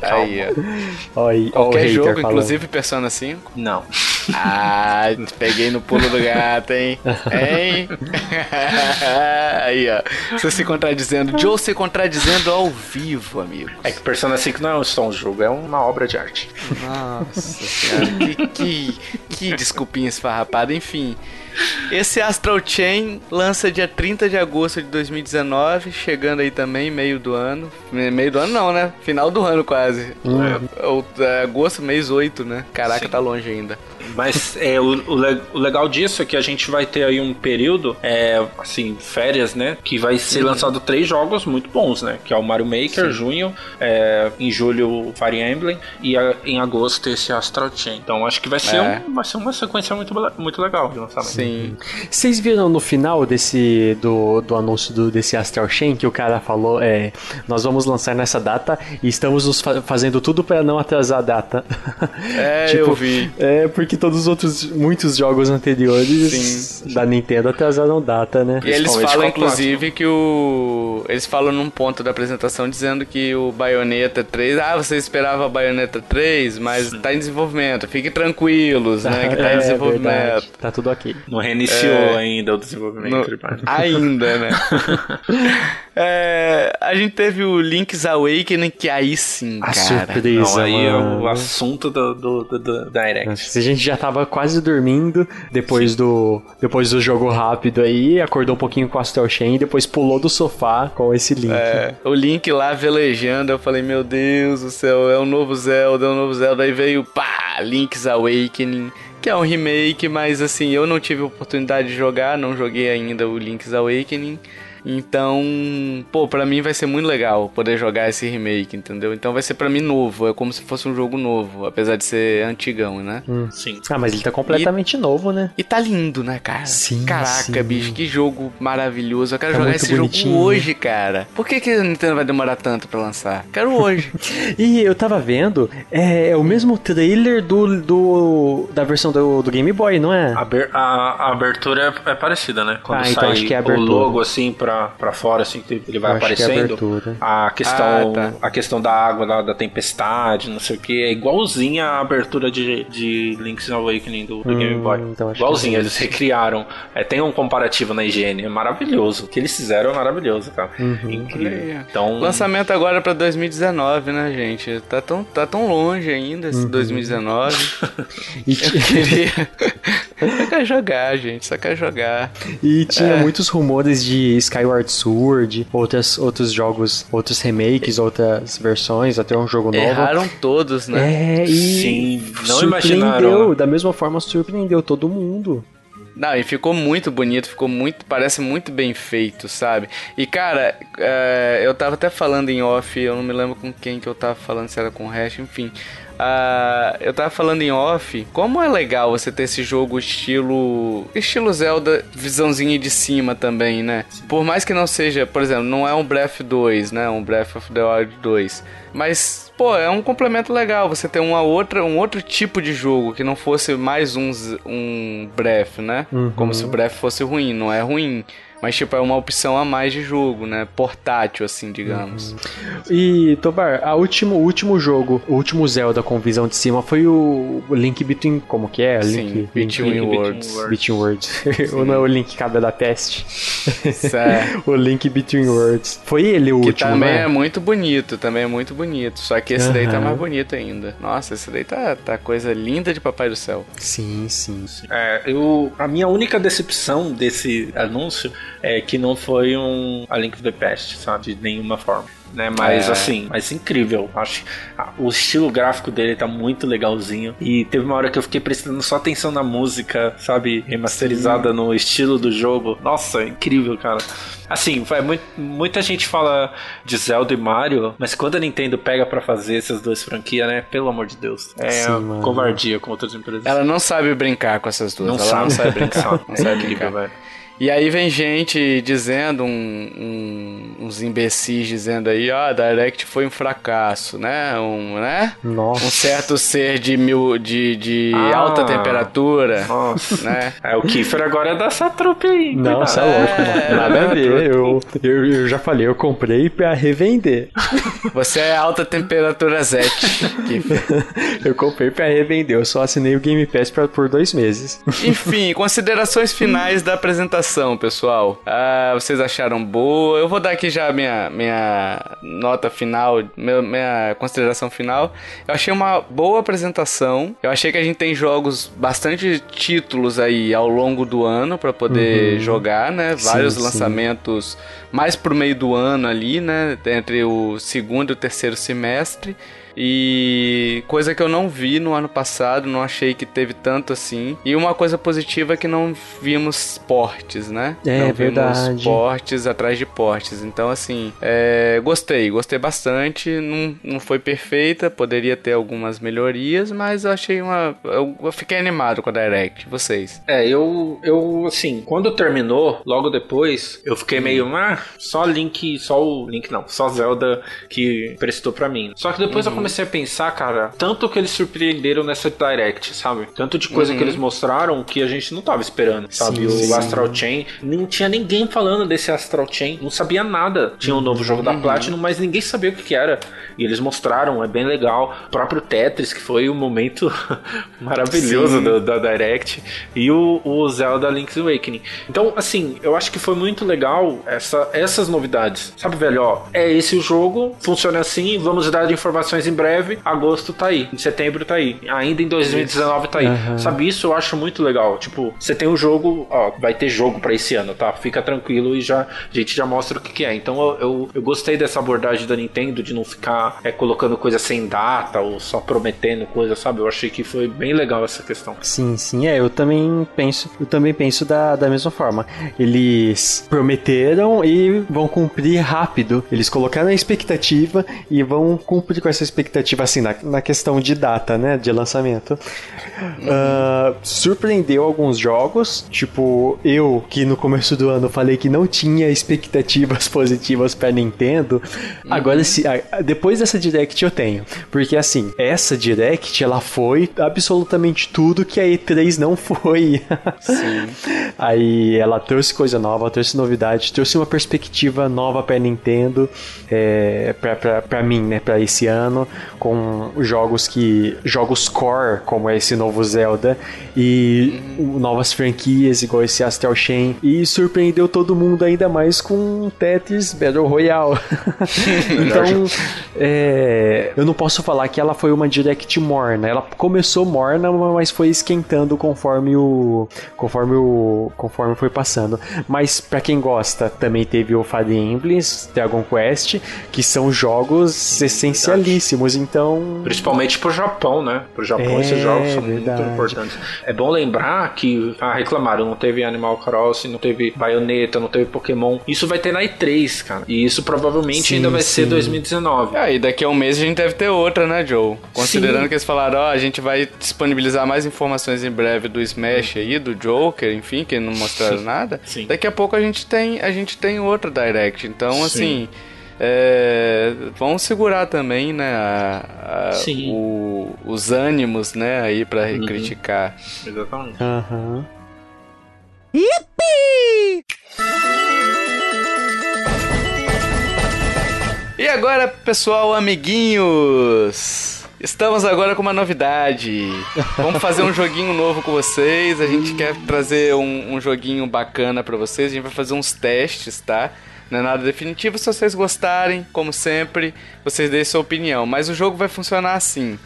Então. aí, ó. Oi, qualquer jogo, inclusive Persona 5. Não. Ah, peguei no pulo do gato, hein? Hein? Aí, ó. Você se contradizendo. Joe se contradizendo ao vivo, amigo. É que Persona 5 não é só um jogo, é uma obra de arte. Nossa senhora, que, que, que desculpinha esfarrapada. Enfim, esse Astral Chain lança dia 30 de agosto de 2019, chegando aí também, meio do ano. Meio do ano não, né? Final do ano quase. Uhum. É, é, agosto, mês 8, né? Caraca, Sim. tá longe ainda. Mas é, o, o, legal disso é que a gente vai ter aí um período, é, assim, férias, né? Que vai ser uhum. lançado três jogos muito bons, né? Que é o Mario Maker, Sim. junho, é, em julho Fire Emblem e a, em agosto esse Astral Chain. Então acho que vai ser, é. um, vai ser uma sequência muito, muito legal de lançamento. Sim. Vocês viram no final desse do, do anúncio do, desse Astral Chain que o cara falou, é, nós vamos lançar nessa data e estamos nos fa fazendo tudo para não atrasar a data. É, tipo, eu vi. É, porque todos os outros, muitos jogos anteriores Sim. da Nintendo atrasaram data, né? E eles falam, inclusive, que o... Eles falam num ponto da apresentação dizendo que o Bayonetta 3... Ah, você esperava a Bayonetta 3, mas Sim. tá em desenvolvimento. Fiquem tranquilos, né? Que tá é, em desenvolvimento. Verdade. Tá tudo ok. Não reiniciou é... ainda o desenvolvimento. No... Ainda, né? é... A gente teve o Link's Awakening, que aí sim, a cara. surpresa, Não, aí é o assunto do, do, do, do Direct. Se a gente já tava quase dormindo depois do depois do jogo rápido aí, acordou um pouquinho com o Astral Chain e depois pulou do sofá com esse Link. É, o Link lá velejando, eu falei, meu Deus do céu, é o novo Zelda, é o novo Zelda. Aí veio, pá, Link's Awakening que é um remake, mas assim, eu não tive oportunidade de jogar, não joguei ainda o Link's Awakening. Então, pô, pra mim vai ser muito legal poder jogar esse remake, entendeu? Então vai ser pra mim novo, é como se fosse um jogo novo, apesar de ser antigão, né? Hum. Sim. Ah, mas ele tá completamente e, novo, né? E tá lindo, né, cara? Sim. Caraca, sim. bicho, que jogo maravilhoso. Eu quero tá jogar esse bonitinho. jogo hoje, cara. Por que, que a Nintendo vai demorar tanto pra lançar? Quero hoje. e eu tava vendo, é, é, o mesmo trailer do, do da versão do, do Game Boy, não é? A, a, a abertura é, é, parecida, né? Quando ah, então sai acho que é o logo assim pra pra, pra fora, assim, que ele vai aparecendo. Que é a, a questão, ah, tá. a questão da água, da, da, tempestade, não sei o que, é igualzinha a abertura de, de Link's Awakening do, do hum, Game Boy. Então igualzinha, é eles recriaram. É, tem um comparativo na higiene, é maravilhoso. O que eles fizeram é maravilhoso, cara. Uhum. Incrível. Então... Lançamento agora pra 2019, né, gente? Tá tão, tá tão longe ainda esse uhum. 2019. e Eu queria... só quer jogar, gente, só quer jogar. E tinha é. muitos rumores de Skyward Sword, outras, outros jogos, outros remakes, outras versões, até um jogo novo. Erraram todos, né? É, e Sim, não surpreendeu, imaginaram. da mesma forma surpreendeu todo mundo. Não, e ficou muito bonito, ficou muito, parece muito bem feito, sabe? E cara, é, eu tava até falando em off, eu não me lembro com quem que eu tava falando, se era com o Hash, enfim. Uh, eu tava falando em off, como é legal você ter esse jogo estilo. estilo Zelda, visãozinha de cima também, né? Por mais que não seja, por exemplo, não é um Breath 2, né? Um Breath of the Wild 2. Mas, pô, é um complemento legal você ter uma outra, um outro tipo de jogo que não fosse mais um, um Breath, né? Uhum. Como se o Breath fosse ruim. Não é ruim. Mas, tipo, é uma opção a mais de jogo, né? Portátil, assim, digamos. Uhum. E, Tobar, a último, o último jogo, o último Zelda com visão de cima foi o Link Between. Como que é? Sim, Link, Between, Link, Worlds. Between Worlds. Ou não é o Link cada da teste? o Link Between Worlds. Foi ele o que último, também né? é muito bonito, também é muito bonito. Só que esse uhum. daí tá mais bonito ainda. Nossa, esse daí tá, tá coisa linda de Papai do Céu. Sim, sim. É, eu, a minha única decepção desse anúncio é, que não foi um A Link to the Past, sabe? De nenhuma forma. Né, mas é. assim, mas incrível. Acho o estilo gráfico dele tá muito legalzinho. E teve uma hora que eu fiquei prestando só atenção na música, sabe? Remasterizada Sim. no estilo do jogo. Nossa, incrível, cara. Assim, vai, muita gente fala de Zelda e Mario, mas quando a Nintendo pega para fazer essas duas franquias, né? Pelo amor de Deus. É Sim, covardia com outras empresas. Ela não sabe brincar com essas duas. Não Ela sabe. não sabe brincar. não sabe brincar, velho. E aí vem gente dizendo, um, um, uns imbecis dizendo aí, ah, Direct foi um fracasso, né? Um, né? Nossa. um certo ser de, mil, de, de ah, alta temperatura. Nossa. Né? É, o Kiefer agora é dessa trupe aí. Não, você é louco, mano. Nada a ver. Eu, eu, eu já falei, eu comprei pra revender. Você é alta temperatura Zet, eu comprei pra revender. Eu só assinei o Game Pass pra, por dois meses. Enfim, considerações finais da apresentação pessoal. Ah, vocês acharam boa? Eu vou dar aqui já minha, minha nota final, minha, minha consideração final. Eu achei uma boa apresentação. Eu achei que a gente tem jogos, bastante títulos aí ao longo do ano para poder uhum. jogar, né? Vários sim, lançamentos sim. mais pro meio do ano ali, né? Entre o segundo e o terceiro semestre. E coisa que eu não vi no ano passado, não achei que teve tanto assim. E uma coisa positiva é que não vimos portes, né? É não verdade. Vimos portes atrás de portes. Então, assim, é, gostei, gostei bastante. Não, não foi perfeita, poderia ter algumas melhorias, mas eu achei uma. Eu fiquei animado com a Direct. Vocês? É, eu, eu assim, quando terminou, logo depois, eu fiquei meio, ah, só Link, só o Link não, só Zelda que prestou para mim. Só que depois uhum. eu comecei a pensar, cara, tanto que eles surpreenderam nessa Direct, sabe? Tanto de coisa uhum. que eles mostraram que a gente não tava esperando, sabe? Sim, o sim. Astral Chain, não tinha ninguém falando desse Astral Chain, não sabia nada. Tinha um novo jogo da uhum. Platinum, mas ninguém sabia o que, que era. E eles mostraram, é bem legal. O próprio Tetris, que foi um momento maravilhoso do, da Direct. E o, o Zelda Link's Awakening. Então, assim, eu acho que foi muito legal essa, essas novidades. Sabe, velho, ó, é esse o jogo, funciona assim, vamos dar informações em breve. Agosto tá aí, em setembro tá aí. Ainda em 2019 tá aí. Uhum. Sabe, isso eu acho muito legal. Tipo, você tem um jogo, ó, vai ter jogo para esse ano, tá? Fica tranquilo e já a gente já mostra o que, que é. Então eu, eu, eu, gostei dessa abordagem da Nintendo de não ficar é, colocando coisa sem data ou só prometendo coisa, sabe? Eu achei que foi bem legal essa questão. Sim, sim, é. Eu também penso, eu também penso da, da mesma forma. Eles prometeram e vão cumprir rápido. Eles colocaram a expectativa e vão cumprir com essa expectativa assim na, na questão de data, né, de lançamento. Uh, surpreendeu alguns jogos, tipo eu que no começo do ano falei que não tinha expectativas positivas para Nintendo. Uhum. Agora se depois dessa Direct eu tenho, porque assim essa Direct ela foi absolutamente tudo que a E3 não foi. Sim. Aí ela trouxe coisa nova, trouxe novidade, trouxe uma perspectiva nova para Nintendo, é, para mim, né, para esse ano, com jogos que jogos core como esse novo Zelda e uhum. novas franquias igual esse Astral Chain e surpreendeu todo mundo ainda mais com Tetris Battle Royale. então, é, eu não posso falar que ela foi uma direct morna. Ela começou morna, mas foi esquentando conforme o conforme o conforme foi passando. Mas para quem gosta, também teve o Fire Emblem, Dragon Quest, que são jogos essencialíssimos caríssimos, então. Principalmente pro Japão, né? Pro Japão é, esses jogos são verdade. muito importantes. É bom lembrar que ah, reclamaram, não teve Animal Crossing, não teve Bayonetta, não teve Pokémon. Isso vai ter na E3, cara. E isso provavelmente sim, ainda vai sim. ser 2019. Ah, e daqui a um mês a gente deve ter outra, né, Joe? Considerando sim. que eles falaram, ó, oh, a gente vai disponibilizar mais informações em breve do Smash aí, do Joker, enfim, que não mostraram nada. Sim. Daqui a pouco a gente tem, a gente tem outra Direct. Então, assim, é, vamos segurar também, né, a, a, o, os ânimos, né, aí para uhum. criticar. Exatamente. Aham. Uhum. E agora, pessoal, amiguinhos, estamos agora com uma novidade. Vamos fazer um joguinho novo com vocês. A gente quer trazer um, um joguinho bacana para vocês. A gente vai fazer uns testes, tá? Não é nada definitivo. Se vocês gostarem, como sempre, vocês deem sua opinião. Mas o jogo vai funcionar assim.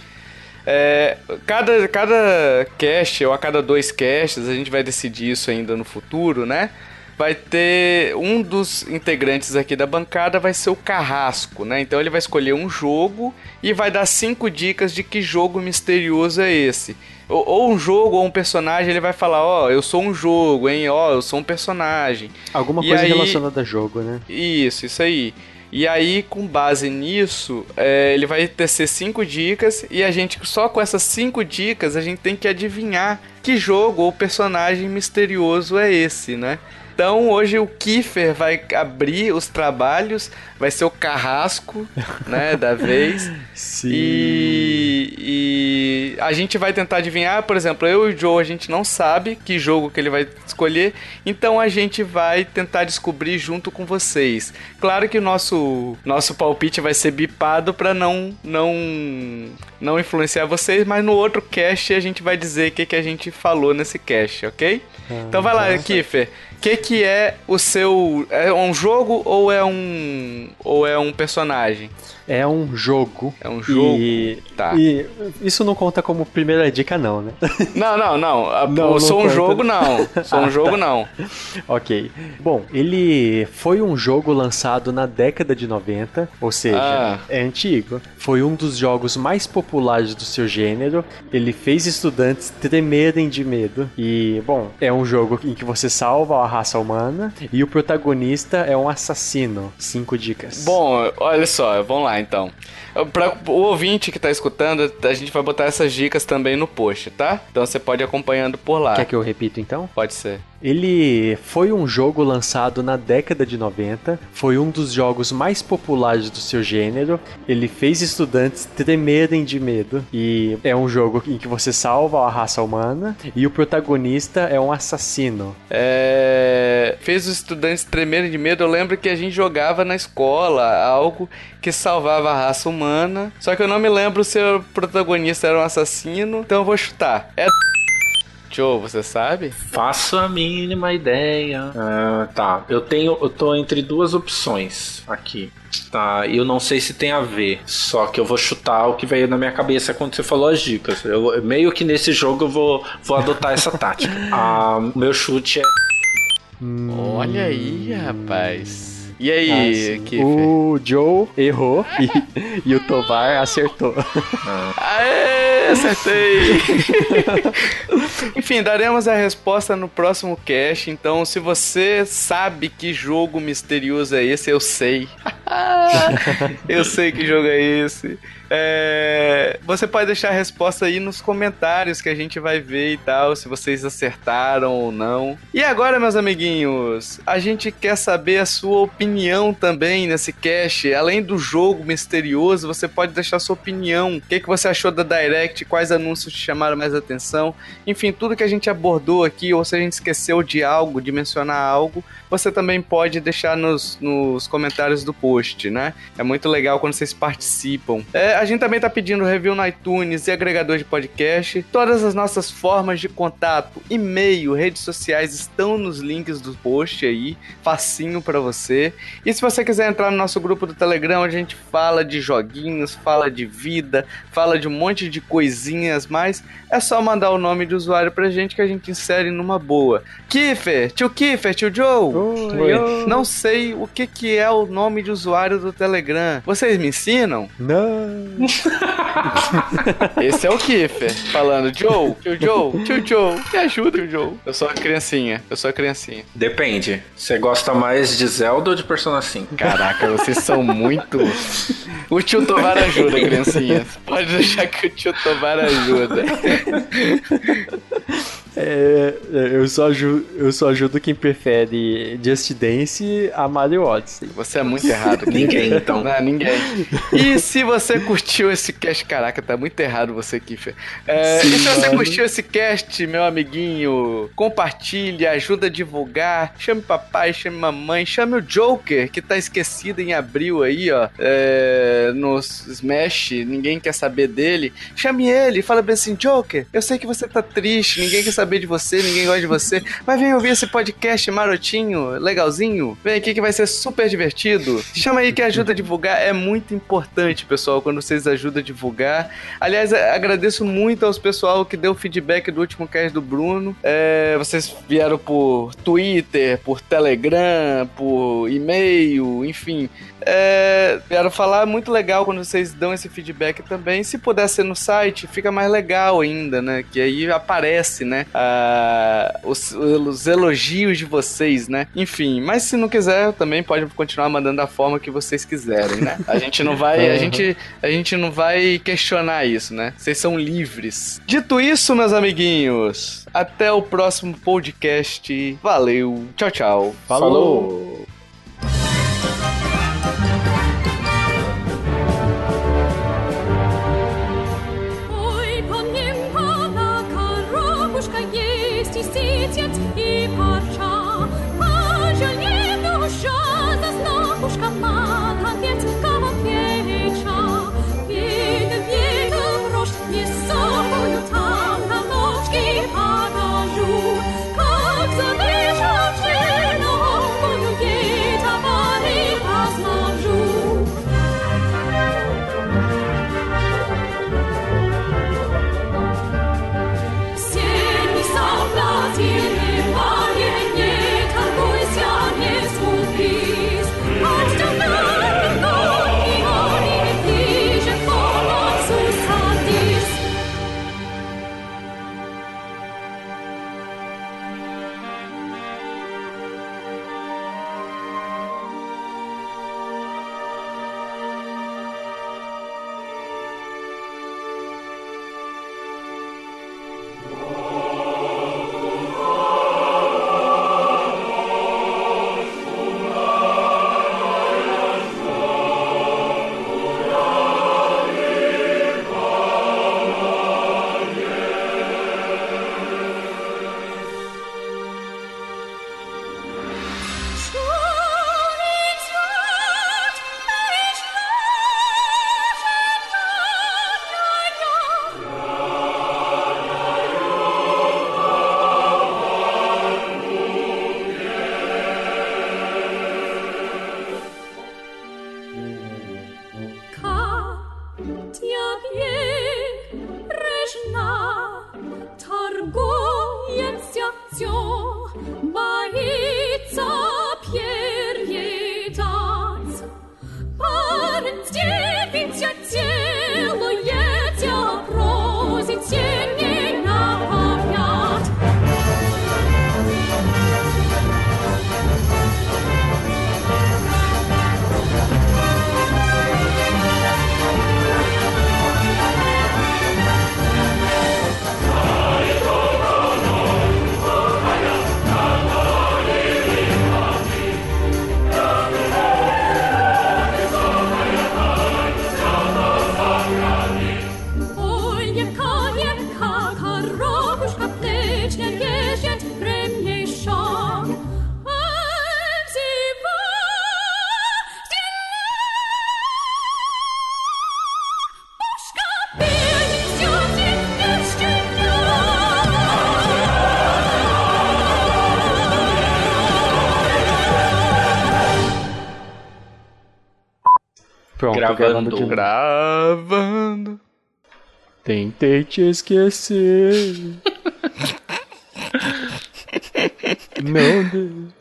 É, cada, cada cast, ou a cada dois casts, a gente vai decidir isso ainda no futuro, né? Vai ter um dos integrantes aqui da bancada vai ser o Carrasco, né? Então ele vai escolher um jogo e vai dar cinco dicas de que jogo misterioso é esse. Ou, ou um jogo ou um personagem, ele vai falar, ó, oh, eu sou um jogo, hein? Ó, oh, eu sou um personagem. Alguma e coisa aí... relacionada a jogo, né? Isso, isso aí. E aí, com base nisso, é, ele vai tecer cinco dicas e a gente, só com essas cinco dicas, a gente tem que adivinhar que jogo ou personagem misterioso é esse, né? Então hoje o Kiefer vai abrir os trabalhos, vai ser o carrasco, né, da vez. Sim. E, e, a gente vai tentar adivinhar, por exemplo, eu e o Joe a gente não sabe que jogo que ele vai escolher, então a gente vai tentar descobrir junto com vocês. Claro que o nosso nosso palpite vai ser bipado para não não não influenciar vocês, mas no outro cast a gente vai dizer o que, que a gente falou nesse cast, ok? Ah, então vai lá, Kiffer que que é o seu é um jogo ou é um ou é um personagem? É um jogo. É um jogo. E, tá. E isso não conta como primeira dica, não, né? Não, não, não. não sou um jogo, não. Sou um jogo, não. ok. Bom, ele foi um jogo lançado na década de 90, ou seja, ah. é antigo. Foi um dos jogos mais populares do seu gênero. Ele fez estudantes tremerem de medo. E, bom, é um jogo em que você salva a raça humana e o protagonista é um assassino. Cinco dicas. Bom, olha só, vamos lá então. Para o ouvinte que está escutando, a gente vai botar essas dicas também no post, tá? Então você pode ir acompanhando por lá. Quer que eu repita então? Pode ser. Ele foi um jogo lançado na década de 90, foi um dos jogos mais populares do seu gênero. Ele fez estudantes tremerem de medo e é um jogo em que você salva a raça humana e o protagonista é um assassino. É... Fez os estudantes tremerem de medo. Eu lembro que a gente jogava na escola algo que salvava a raça humana. Só que eu não me lembro se o protagonista era um assassino, então eu vou chutar. É Joe, você sabe? Faço a mínima ideia. Uh, tá, eu tenho. Eu tô entre duas opções aqui. Tá, eu não sei se tem a ver. Só que eu vou chutar o que veio na minha cabeça quando você falou as dicas. Eu, meio que nesse jogo eu vou, vou adotar essa tática. Uh, meu chute é. Olha aí, rapaz. E aí, ah, O Joe errou e, e o Tovar acertou. Aê, acertei! Enfim, daremos a resposta no próximo cast. Então, se você sabe que jogo misterioso é esse, eu sei. eu sei que jogo é esse. É, você pode deixar a resposta aí nos comentários que a gente vai ver e tal, se vocês acertaram ou não. E agora, meus amiguinhos, a gente quer saber a sua opinião também nesse cast. Além do jogo misterioso, você pode deixar sua opinião. O que, que você achou da Direct? Quais anúncios te chamaram mais atenção? Enfim, tudo que a gente abordou aqui, ou se a gente esqueceu de algo, de mencionar algo, você também pode deixar nos, nos comentários do post, né? É muito legal quando vocês participam. É, a gente também tá pedindo review no iTunes e agregador de podcast. Todas as nossas formas de contato, e-mail, redes sociais estão nos links do post aí, facinho para você. E se você quiser entrar no nosso grupo do Telegram, onde a gente fala de joguinhos, fala de vida, fala de um monte de coisinhas, mas é só mandar o nome de usuário pra gente que a gente insere numa boa. Kiffer, tio Kiffer, tio Joe. Oi. Não sei o que, que é o nome de, usuário do Telegram. Vocês me ensinam? Não. Esse é o Kiffer falando, Joe, tio Joe, tio Joe, me ajuda, tio Joe. Eu sou a criancinha, eu sou a criancinha. Depende. Você gosta mais de Zelda ou de Persona 5? Caraca, vocês são muito. O tio Tovar ajuda, criancinha. Pode deixar que o tio Tovar ajuda. É, eu, só ajudo, eu só ajudo quem prefere Just Dance a Mario Odyssey. Você é muito errado. ninguém, então. Não, ninguém. E se você curtiu esse cast, caraca, tá muito errado você, Kiffer. É, Sim, e se você mano. curtiu esse cast, meu amiguinho, compartilhe, ajuda a divulgar, chame papai, chame mamãe, chame o Joker, que tá esquecido em abril aí, ó, é, nos Smash, ninguém quer saber dele. Chame ele, fala bem assim, Joker, eu sei que você tá triste, ninguém quer saber saber de você, ninguém gosta de você. Mas vem ouvir esse podcast marotinho, legalzinho. Vem aqui que vai ser super divertido. Chama aí que ajuda a divulgar. É muito importante, pessoal, quando vocês ajudam a divulgar. Aliás, agradeço muito aos pessoal que deu feedback do último cast do Bruno. É, vocês vieram por Twitter, por Telegram, por e-mail, enfim. É, quero falar, muito legal quando vocês dão esse feedback também. Se puder ser no site, fica mais legal ainda, né? Que aí aparece, né? Ah, os, os, elogios de vocês, né? Enfim, mas se não quiser, também pode continuar mandando da forma que vocês quiserem, né? A gente não vai, a gente, a gente não vai questionar isso, né? Vocês são livres. Dito isso, meus amiguinhos, até o próximo podcast. Valeu, tchau, tchau. Falou. Falou. 家边 gravando. De... Gravando. Tentei te esquecer. Não.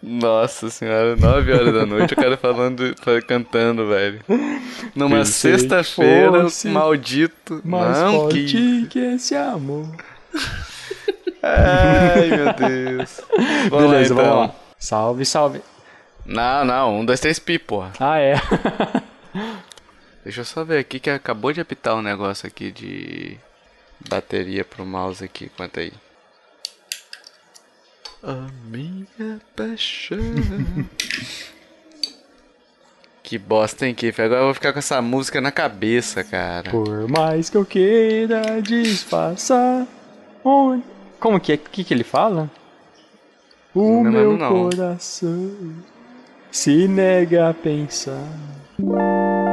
Nossa senhora, 9 horas da noite, o cara falando, cantando, velho. Numa sexta-feira, maldito. Mais não, forte que... que esse amor. Ai, meu Deus. Vamos Beleza, lá, então. vamos lá. Salve, salve. Não, não, um, dois, três pi, porra. Ah, é. Deixa eu só ver aqui que acabou de apitar um negócio aqui de bateria pro mouse aqui, quanto aí. A minha paixão. que bosta, hein, Kiff? Agora eu vou ficar com essa música na cabeça, cara. Por mais que eu queira disfarçar. Onde... Como que é? O que, que ele fala? O não meu não. coração se nega a pensar. うん